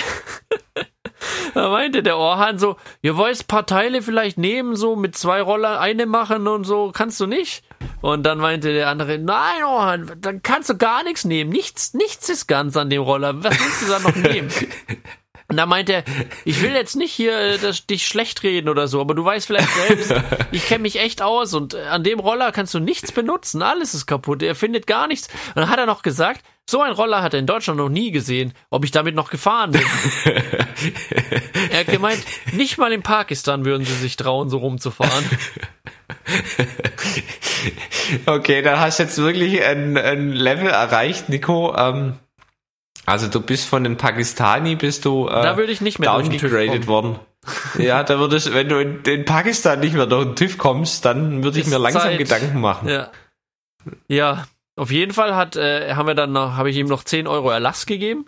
Da meinte der Orhan so, ihr wollt ein paar Teile vielleicht nehmen, so mit zwei Roller eine machen und so, kannst du nicht? Und dann meinte der andere, nein, Orhan, dann kannst du gar nichts nehmen. Nichts, nichts ist ganz an dem Roller. Was willst du da noch nehmen? Und da meinte er, ich will jetzt nicht hier äh, das, dich schlecht reden oder so, aber du weißt vielleicht selbst, ich kenne mich echt aus und äh, an dem Roller kannst du nichts benutzen, alles ist kaputt, er findet gar nichts. Und dann hat er noch gesagt, so ein Roller hat er in Deutschland noch nie gesehen, ob ich damit noch gefahren bin. er hat gemeint, nicht mal in Pakistan würden sie sich trauen, so rumzufahren. Okay, dann hast du jetzt wirklich ein, ein Level erreicht, Nico. Ähm, also du bist von dem Pakistani bist du äh, Da würde ich nicht mehr den kommen. worden. Ja, da würdest, wenn du in, in Pakistan nicht mehr durch den TÜV kommst, dann würde ich mir langsam Zeit. Gedanken machen. Ja. Ja, auf jeden Fall hat, äh, haben wir dann noch, habe ich ihm noch 10 Euro Erlass gegeben.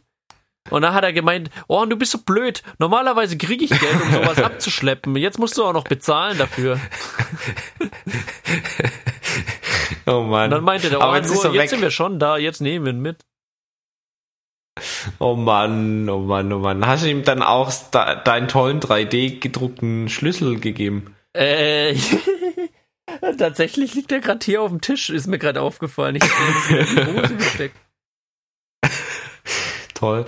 Und dann hat er gemeint, oh, du bist so blöd. Normalerweise kriege ich Geld, um sowas abzuschleppen. Jetzt musst du auch noch bezahlen dafür. Oh Mann. Und dann meinte der, oh, Aber jetzt nur, jetzt sind wir schon da, jetzt nehmen wir ihn mit. Oh Mann, oh Mann, oh Mann. Hast du ihm dann auch deinen tollen 3D gedruckten Schlüssel gegeben? Äh, tatsächlich liegt der gerade hier auf dem Tisch, ist mir gerade aufgefallen. Ich habe in die Hose gesteckt. Toll.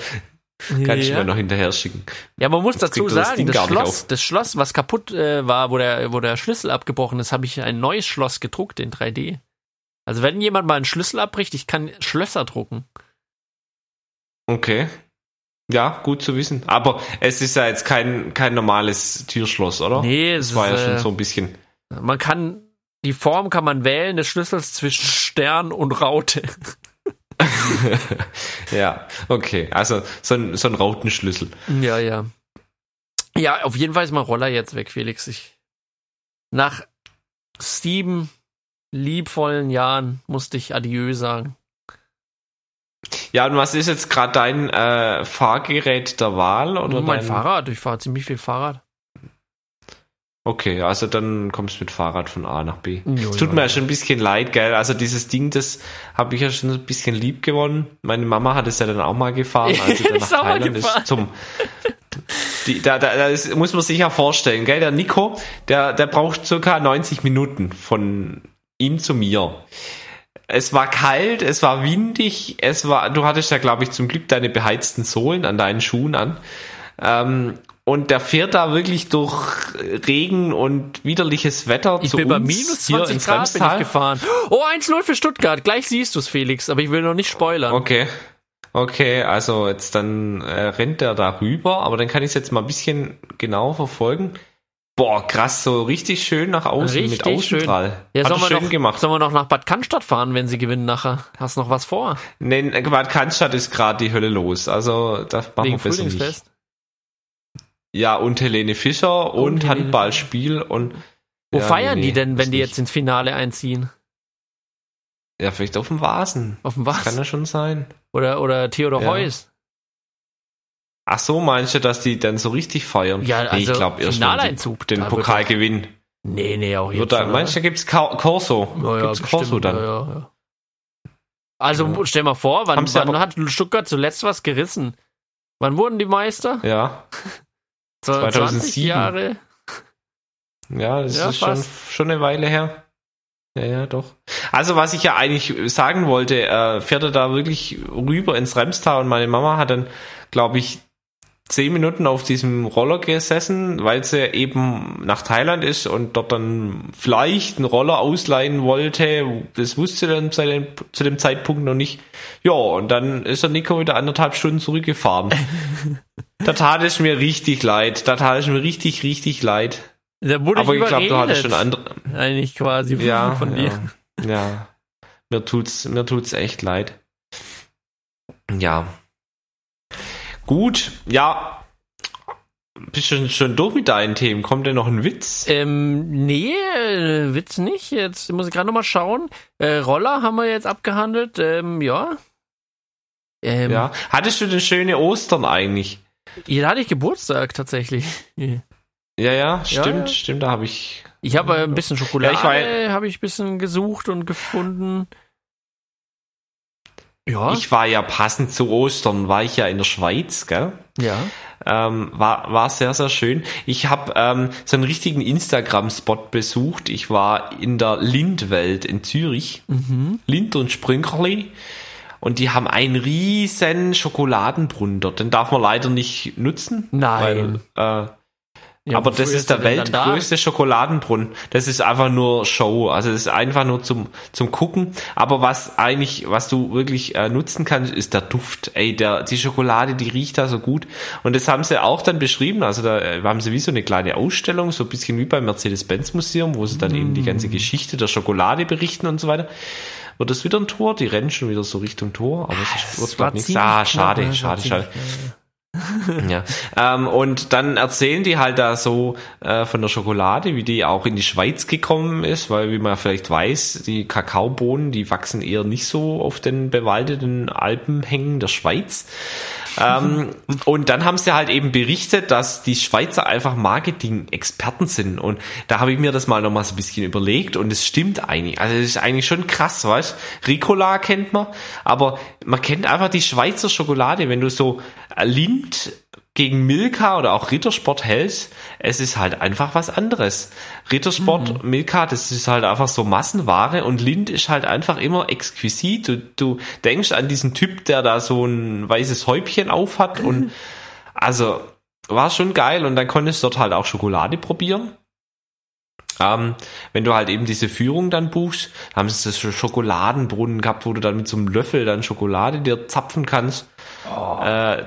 Kann ich mir noch hinterher schicken. Ja, man muss Jetzt dazu er das sagen, das, nicht Schloss, das Schloss, was kaputt äh, war, wo der, wo der Schlüssel abgebrochen ist, habe ich ein neues Schloss gedruckt in 3D. Also wenn jemand mal einen Schlüssel abbricht, ich kann Schlösser drucken. Okay. Ja, gut zu wissen. Aber es ist ja jetzt kein, kein normales Türschloss, oder? Nee, es Das war ja ist, schon äh, so ein bisschen. Man kann, die Form kann man wählen des Schlüssels zwischen Stern und Raute. Ja, okay. Also so ein, so ein Rautenschlüssel. Ja, ja. Ja, auf jeden Fall ist mein Roller jetzt weg, Felix. Ich, nach sieben liebvollen Jahren musste ich Adieu sagen. Ja, und was ist jetzt gerade dein äh, Fahrgerät der Wahl? Oder mein dein... Fahrrad, ich fahre ziemlich viel Fahrrad. Okay, also dann kommst du mit Fahrrad von A nach B. Jo, Es tut jo, mir ja schon ein bisschen leid, gell? Also dieses Ding, das habe ich ja schon ein bisschen lieb gewonnen. Meine Mama hat es ja dann auch mal gefahren, als sie dann nach Thailand ist zum. Die, da, da, da ist, muss man sich ja vorstellen, gell? Der Nico, der, der braucht circa 90 Minuten von ihm zu mir. Es war kalt, es war windig, es war, du hattest ja, glaube ich, zum Glück deine beheizten Sohlen an deinen Schuhen an. Ähm, und der fährt da wirklich durch Regen und widerliches Wetter Ich zu bin bei uns minus hier 20 ins Grad bin ich gefahren. Oh, 1-0 für Stuttgart. Gleich siehst du es, Felix, aber ich will noch nicht spoilern. Okay. Okay, also jetzt dann äh, rennt er da rüber, aber dann kann ich es jetzt mal ein bisschen genauer verfolgen. Boah, krass, so richtig schön nach außen mit Richtig schön. Außenstrahl. Ja, Hat sollen wir, schön noch, gemacht. sollen wir noch nach Bad Cannstatt fahren, wenn sie gewinnen nachher? Hast noch was vor? Nee, Bad Cannstatt ist gerade die Hölle los. Also das machen Wegen wir besser nicht. Ja, und Helene Fischer und, Und Helene Handballspiel und Wo Ja, feiern nee, die denn, das wenn die nicht. jetzt ins Finale einziehen? ja, vielleicht auf dem Vasen. Auf dem Kann was? ja schon sein. Oder, oder Theodor Ja. Heuss? Ach so, meinst du, dass die dann so richtig feiern? Ja, nee, also ich glaube erst Finaleinzug. den da wird Pokal doch- gewinnen. Nee, nee, auch jetzt. Oder? meinst du, da gibt's Corso? Ja, ja, gibt's Corso bestimmt, dann? Ja. Also stell mal vor, wann, wann hat Stuttgart zuletzt was gerissen? Wann wurden die Meister? Ja, 20 2007. Jahre? ja, das Ja, ist schon, fast. schon eine Weile her. Ja, ja, doch. Also, was ich ja eigentlich sagen wollte, äh, fährt er da wirklich rüber ins Remstal und meine Mama hat dann, glaube ich, zehn Minuten auf diesem Roller gesessen, weil sie eben nach Thailand ist und dort dann vielleicht einen Roller ausleihen wollte. Das wusste sie dann zu dem, zu dem Zeitpunkt noch nicht. Ja, und dann ist der Nico wieder anderthalb Stunden zurückgefahren. da tat es mir richtig leid. Da tat es mir richtig, richtig leid. Da wurde Aber ich ich glaube, du hattest schon andere. Eigentlich quasi von, Ja, von dir. ja, ja. Mir tut's, mir tut's echt leid. Ja. Gut, ja. Bist du schon- schon durch mit deinen Themen? Kommt denn noch ein Witz? Ähm, nee, äh, Witz nicht. Jetzt muss ich gerade nochmal schauen. Äh, Roller haben wir jetzt abgehandelt. Ähm, ja. Ähm, ja. Hattest du denn schöne Ostern eigentlich? Hier hatte ich Geburtstag tatsächlich. Ja, ja, stimmt, ja. stimmt, da habe ich. Ich habe ein bisschen Schokolade, Ja, ich habe ich ein bisschen gesucht und gefunden. Ja, Ich war ja passend zu Ostern, war ich ja in der Schweiz, gell? ja. Ähm, war, war sehr, sehr schön. Ich habe ähm, so einen richtigen Instagram-Spot besucht. Ich war in der Lindwelt in Zürich. Mhm. Lind und Sprünkerli. Und die haben einen riesen Schokoladenbrunnen dort. Den darf man leider nicht nutzen. Nein. Weil, äh, Ja, aber das ist der er dann da? weltgrößte Schokoladenbrunnen. Das ist einfach nur Show. Also das ist einfach nur zum, zum Gucken. Aber was eigentlich, was du wirklich äh, nutzen kannst, ist der Duft. Ey, der, die Schokolade, die riecht da so gut. Und das haben sie auch dann beschrieben. Also da äh, haben sie wie so eine kleine Ausstellung, so ein bisschen wie beim Mercedes-Benz-Museum, wo sie dann eben die Mm. ganze Geschichte der Schokolade berichten und so weiter. Wird das wieder ein Tor? Die rennen schon wieder so Richtung Tor, aber es ist, Das wird war glaub nichts. Ah, knapp, schade, war schade, schade. knapp. Ja. Ähm, und dann erzählen die halt da so äh, von der Schokolade, wie die auch in die Schweiz gekommen ist, weil wie man vielleicht weiß, die Kakaobohnen, die wachsen eher nicht so auf den bewaldeten Alpenhängen der Schweiz. Ähm, und dann haben sie halt eben berichtet, dass die Schweizer einfach Marketing-Experten sind. Und da habe ich mir das mal nochmal so ein bisschen überlegt und es stimmt eigentlich. Also es ist eigentlich schon krass, weißt Ricola kennt man, aber man kennt einfach die Schweizer Schokolade. Wenn du so Lind gegen Milka oder auch Rittersport hältst, es ist halt einfach was anderes. Rittersport, mhm. Milka, das ist halt einfach so Massenware und Lind ist halt einfach immer exquisit. Du, du denkst an diesen Typ, der da so ein weißes Häubchen auf hat und also war schon geil und dann konntest du dort halt auch Schokolade probieren. Ähm, wenn du halt eben diese Führung dann buchst, haben sie so Schokoladenbrunnen gehabt, wo du dann mit so einem Löffel dann Schokolade dir zapfen kannst. Oh. Äh,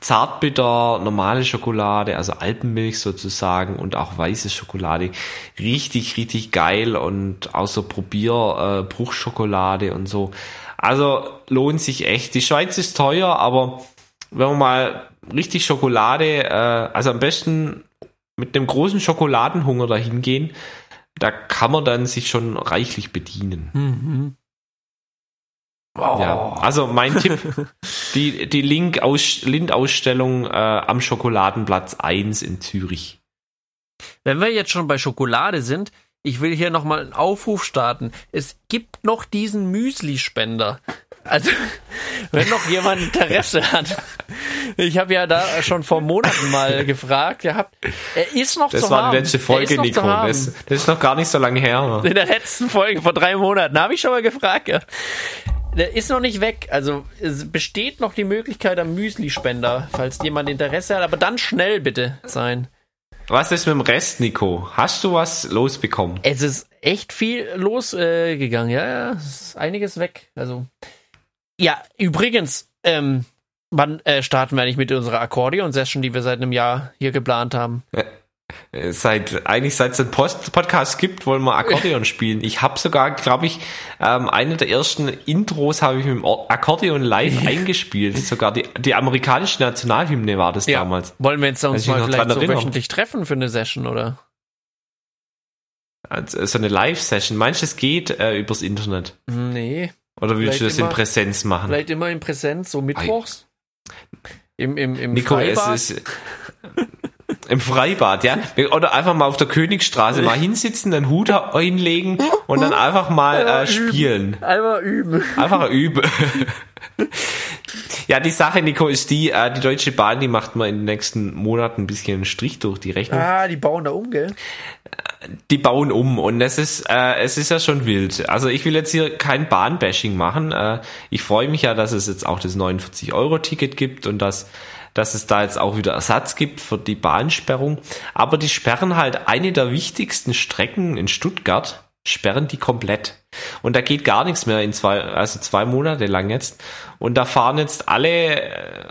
Zartbitter, normale Schokolade, also Alpenmilch sozusagen und auch weiße Schokolade. Richtig, richtig geil und so Probier, äh, Bruchschokolade und so. Also lohnt sich echt. Die Schweiz ist teuer, aber wenn man mal richtig Schokolade, äh, also am besten mit einem großen Schokoladenhunger dahin gehen, da kann man dann sich schon reichlich bedienen. Mhm. Oh. Ja, also mein Tipp, die, die Lind-Ausstellung äh, am Schokoladenplatz 1 in Zürich. Wenn wir jetzt schon bei Schokolade sind, ich will hier nochmal einen Aufruf starten. Es gibt noch diesen Müsli-Spender. Also, wenn noch jemand Interesse hat. Ich habe ja da schon vor Monaten mal gefragt gehabt. Er ist noch das zu haben. Das war die letzte Folge, Nico. Das, das, ist noch gar nicht so lange her. In der letzten Folge vor drei Monaten habe ich schon mal gefragt. Ja der ist noch nicht weg. Also es besteht noch die Möglichkeit am Müsli-Spender, falls jemand Interesse hat. Aber dann schnell bitte sein. Was ist mit dem Rest, Nico? Hast du was losbekommen? Es ist echt viel losgegangen. Äh, ja, ja, es ist einiges weg. Also ja, übrigens, ähm, wann äh, starten wir eigentlich mit unserer Akkordeon-Session, die wir seit einem Jahr hier geplant haben? Äh, seit eigentlich seit es einen Post Podcast gibt, wollen wir Akkordeon spielen. Ich habe sogar, glaube ich, ähm, eine der ersten Intros habe ich mit dem Akkordeon live eingespielt. Sogar die, die amerikanische Nationalhymne war das ja. damals. Wollen wir jetzt uns mal vielleicht so wöchentlich treffen für eine Session, oder? Also, so eine Live-Session. Meinst du, es geht äh, übers Internet? Nee. Oder willst du das immer, in Präsenz machen? Vielleicht immer in Präsenz, so mittwochs? Im, im, im Nico, Freibad? es ist im Freibad, ja. Oder einfach mal auf der Königsstraße mal hinsitzen, einen Hut einlegen und dann einfach mal äh, spielen. Einfach üben. Einfach üben. ja, die Sache, Nico, ist die, äh, die Deutsche Bahn, die macht mal in den nächsten Monaten ein bisschen einen Strich durch die Rechnung. Ah, die bauen da um, gell? Die bauen um und es ist, äh, es ist ja schon wild. Also ich will jetzt hier kein Bahnbashing machen. Äh, ich freue mich ja, dass es jetzt auch das 49-Euro-Ticket gibt und dass dass es da jetzt auch wieder Ersatz gibt für die Bahnsperrung. Aber die sperren halt eine der wichtigsten Strecken in Stuttgart, sperren die komplett. Und da geht gar nichts mehr in zwei, also zwei Monate lang jetzt. Und da fahren jetzt alle äh,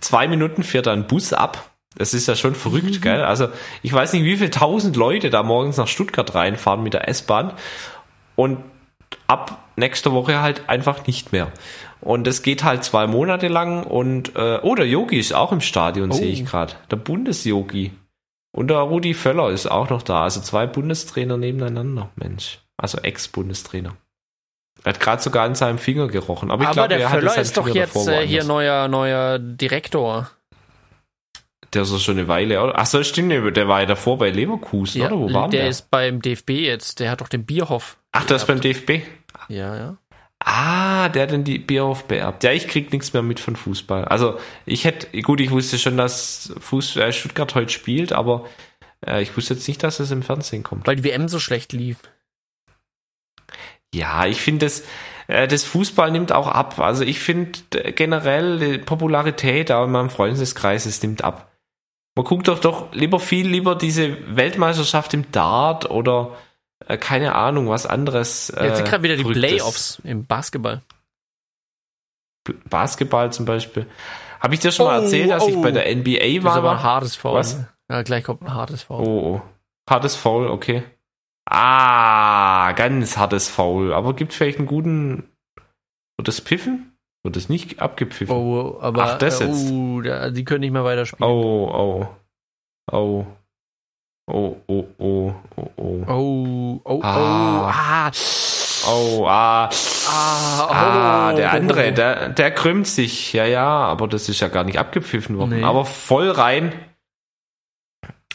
zwei Minuten fährt ein Bus ab. Das ist ja schon verrückt, mhm. gell? Also ich weiß nicht, wie viele tausend Leute da morgens nach Stuttgart reinfahren mit der S-Bahn. Und ab nächster Woche halt einfach nicht mehr. Und es geht halt zwei Monate lang und äh, oh, der Yogi ist auch im Stadion, oh. sehe ich gerade. Der Bundesyogi. Und der Rudi Völler ist auch noch da. Also zwei Bundestrainer nebeneinander, Mensch. Also Ex-Bundestrainer. Er hat gerade sogar an seinem Finger gerochen. Aber ich glaube, der Völler ist doch jetzt äh, hier neuer, neuer Direktor. Der ist doch schon eine Weile, oder? Ach so, stimmt, der war ja davor bei Leverkusen, ja, oder? Wo war der? Der ist beim DFB jetzt. Der hat doch den Bierhoff. Ach, der ist beim DFB? Ja, ja. Ah, der hat dann die Bierhoff beerbt. Ja, ich krieg nichts mehr mit von Fußball. Also ich hätte, gut, ich wusste schon, dass Fuß, äh, Stuttgart heute spielt, aber äh, ich wusste jetzt nicht, dass es im Fernsehen kommt. Weil die WM so schlecht lief. Ja, ich finde das, äh, das Fußball nimmt auch ab. Also ich finde generell die Popularität auch in meinem Freundeskreis, es nimmt ab. Man guckt doch doch lieber viel lieber diese Weltmeisterschaft im Dart oder äh, keine Ahnung, was anderes. Äh, Jetzt sind gerade wieder die Playoffs im Basketball. Basketball zum Beispiel. Habe ich dir schon oh, mal erzählt, dass oh. ich bei der NBA war? Das ist aber ein hartes Foul. Was? Ja, gleich kommt ein hartes Foul. Oh, oh. Hartes Foul, okay. Ah, ganz hartes Foul. Aber gibt vielleicht einen guten. Wird das piffen? Wird das nicht abgepfiffen? Oh, aber. Ach, das äh, jetzt. Oh, die können nicht mehr weiterspielen. Oh, oh. Oh. Oh, oh, oh, oh, oh. Oh, oh, Ah. oh, ah, Oh, ah, ah, oh. ah, der andere, der, der krümmt sich. Ja, ja, aber das ist ja gar nicht abgepfiffen worden. Nee. Aber voll rein.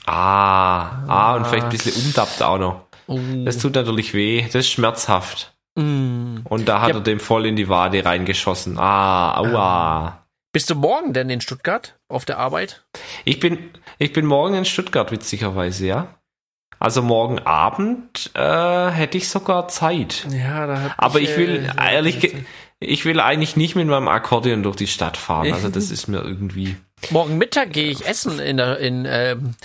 Ah, ah, und vielleicht ein bisschen umdappt auch noch. Oh. Das tut natürlich weh. Das ist schmerzhaft. Mm. Und da hat Ja. er dem voll in die Wade reingeschossen. Ah, aua. Bist du morgen denn in Stuttgart auf der Arbeit? Ich bin, ich bin morgen in Stuttgart, witzigerweise, ja. Also morgen Abend äh, hätte ich sogar Zeit. Ja, da hat Aber ich will, äh, ehrlich, ge- ich will eigentlich nicht mit meinem Akkordeon durch die Stadt fahren. Also das ist mir irgendwie. Morgen Mittag gehe ich essen in der in ähm,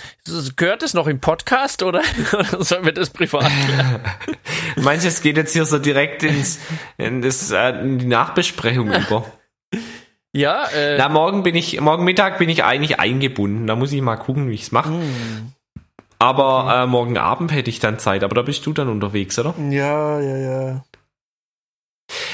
gehört es noch im Podcast oder, oder sollen wir das privat klären? Meinst du, es geht jetzt hier so direkt ins, in, das, äh, in die Nachbesprechung über? Ja, äh, Na, morgen bin ich, morgen Mittag bin ich eigentlich eingebunden. Da muss ich mal gucken, wie ich es mache. hm. Aber äh, morgen Abend hätte ich dann Zeit. Aber da bist du dann unterwegs, oder? ja, ja, ja.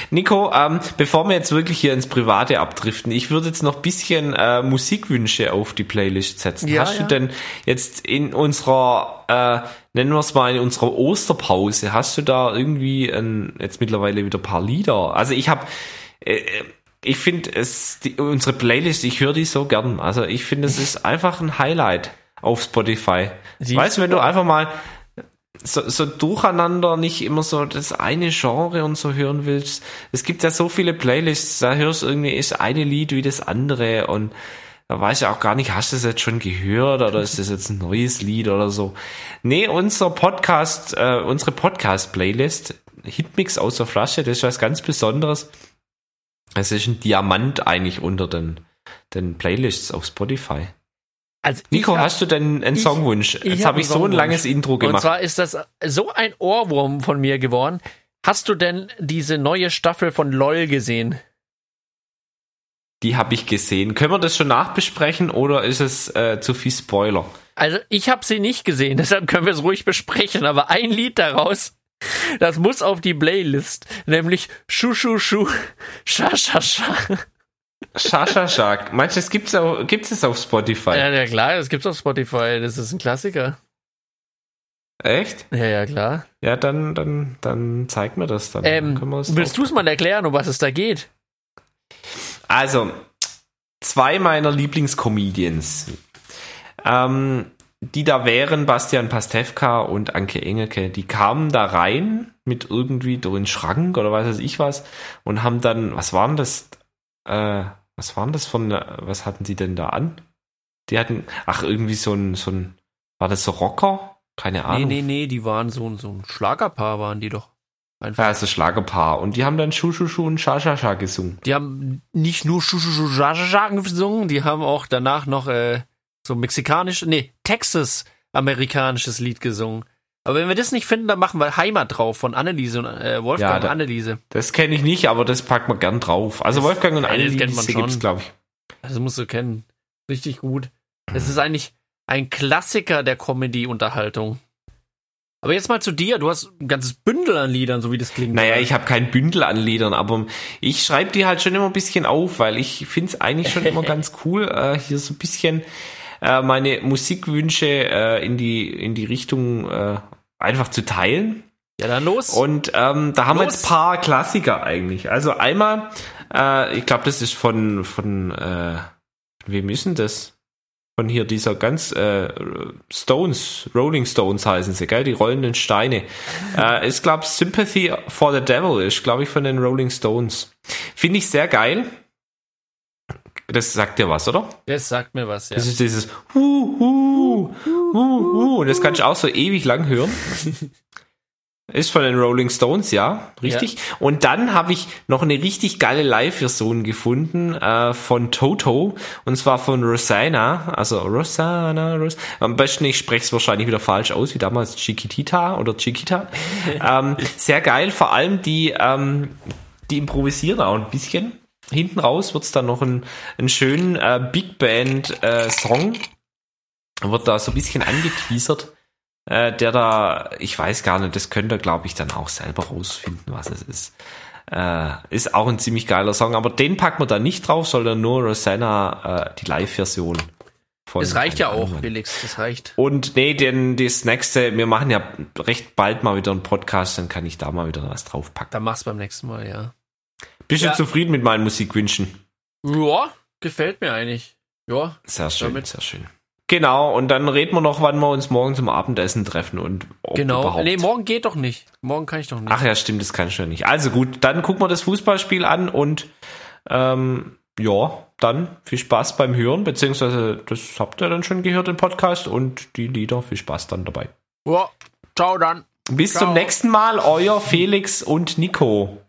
Nico, ähm, bevor wir jetzt wirklich hier ins Private abdriften, ich würde jetzt noch ein bisschen äh, Musikwünsche auf die Playlist setzen. Ja, hast ja. du denn jetzt in unserer, äh, nennen wir es mal, in unserer Osterpause, hast du da irgendwie ein, jetzt mittlerweile wieder ein paar Lieder? Also ich habe, äh, ich finde es, die, unsere Playlist, ich höre die so gern. Also ich finde, es ist einfach ein Highlight auf Spotify. Die weißt du, wenn du einfach mal so, so durcheinander nicht immer so das eine Genre und so hören willst. Es gibt ja so viele Playlists, da hörst du irgendwie ist eine Lied wie das andere und da weiß ich auch gar nicht, hast du das jetzt schon gehört oder ist das jetzt ein neues Lied oder so. Nee, unser Podcast, äh, unsere Podcast-Playlist, Hitmix aus der Flasche, das ist was ganz Besonderes. Es ist ein Diamant eigentlich unter den, den Playlists auf Spotify. Also Nico, ich hab- hast du denn einen ich- Songwunsch? ich Jetzt hab habe ich einen so ein langes Intro Und gemacht. zwar ist das so ein Ohrwurm von mir geworden. Hast du denn diese neue Staffel von LOL gesehen? Die habe ich gesehen. Können wir das schon nachbesprechen oder ist es äh, zu viel Spoiler? Also ich habe sie nicht gesehen, deshalb können wir es ruhig besprechen. Aber ein Lied daraus, das muss auf die Playlist, nämlich Schu Schu Schu Scha Scha Scha. Shasha Shark. Meinst du, es gibt's, auch, gibt's es auf Spotify? Ja, ja klar, das gibt's auf Spotify. Das ist ein Klassiker. Echt? Ja, ja klar. Ja, dann, dann, dann zeig mir das dann. Ähm, Dann willst du es mal erklären, um was es da geht? Also, zwei meiner Lieblingscomedians, ähm, die da wären Bastian Pastewka und Anke Engelke, die kamen da rein mit irgendwie durch den Schrank oder weiß ich was und haben dann, was waren das, äh, was waren das von, was hatten die denn da an? Die hatten, ach, irgendwie so ein, so ein, war das so Rocker? Keine Nee, Ahnung. nee, nee, die waren so, so ein Schlagerpaar, waren die doch. Einfach. Ja, also Schlagerpaar. Und die haben dann Schu Schu Schu und Scha Scha Scha gesungen. Die haben nicht nur Schu Schu Schu Scha Scha Scha gesungen, die haben auch danach noch äh, so mexikanisch, nee, Texas-amerikanisches Lied gesungen. Aber wenn wir das nicht finden, dann machen wir Heimat drauf von Anneliese und äh, Wolfgang Ja, und da- Anneliese. Das kenne ich nicht, aber das packt man gern drauf. Also Das- Wolfgang und Anneliese gibt's, glaube ich. Das musst du kennen. Richtig gut. Das ist eigentlich ein Klassiker der Comedy-Unterhaltung. Aber jetzt mal zu dir. Du hast ein ganzes Bündel an Liedern, so wie das klingt. Naja, ich habe kein Bündel an Liedern, aber ich schreibe die halt schon immer ein bisschen auf, weil ich finde es eigentlich schon immer ganz cool, äh, hier so ein bisschen äh, meine Musikwünsche äh, in, die, in die Richtung äh, einfach zu teilen. Ja, dann los. Und ähm, da haben wir Los. jetzt ein paar Klassiker eigentlich. Also einmal, äh, ich glaube, das ist von, von äh, wem ist denn das? Von hier dieser ganz äh, Stones, Rolling Stones heißen sie, gell? Die rollenden Steine. äh, ist, glaube Sympathy for the Devil ist, glaube ich, von den Rolling Stones. Finde ich sehr geil. Das sagt dir was, oder? das sagt mir was, ja. Das ist dieses Hu, hu, hu, hu. Und das kannst du auch so ewig lang hören. Ist von den Rolling Stones, ja, richtig. Und dann habe ich noch eine richtig geile Live-Version gefunden äh, von Toto. Und zwar von Rosanna. Also Rosanna, Ros Am besten, ich spreche es wahrscheinlich wieder falsch aus, wie damals Chiquitita oder Chiquita. ähm, sehr geil, vor allem die, ähm, die improvisieren auch ein bisschen. Hinten raus wird's dann noch ein, einen schönen äh, Big Band äh, Song. Wird da so ein bisschen angeteasert. Äh, der da, ich weiß gar nicht, das könnt ihr, glaube ich, dann auch selber rausfinden, was es ist. Äh, ist auch ein ziemlich geiler Song, aber den packen wir da nicht drauf, sondern nur Rosanna, äh, die Live-Version. Das reicht ja auch, Ahnung. Felix. Das reicht. Und nee, denn das nächste, wir machen ja recht bald mal wieder einen Podcast, dann kann ich da mal wieder was draufpacken. Dann mach's beim nächsten Mal, ja. Bist Ja. du zufrieden mit meinen Musikwünschen? Ja, gefällt mir eigentlich. Ja, Sehr schön, Damit- sehr schön. Genau, und dann reden wir noch, wann wir uns morgen zum Abendessen treffen und ob genau. überhaupt. Nee, morgen geht doch nicht. Morgen kann ich doch nicht. Ach ja, stimmt, das kann ich ja nicht. Also gut, dann gucken wir das Fußballspiel an und ähm, ja, dann viel Spaß beim Hören, beziehungsweise das habt ihr dann schon gehört im Podcast und die Lieder, viel Spaß dann dabei. Ja, ciao dann. Bis Ciao. zum nächsten Mal, euer Felix und Nico.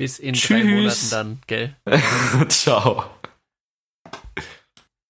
Bis in drei Tschüss. Monaten dann, gell? Ciao.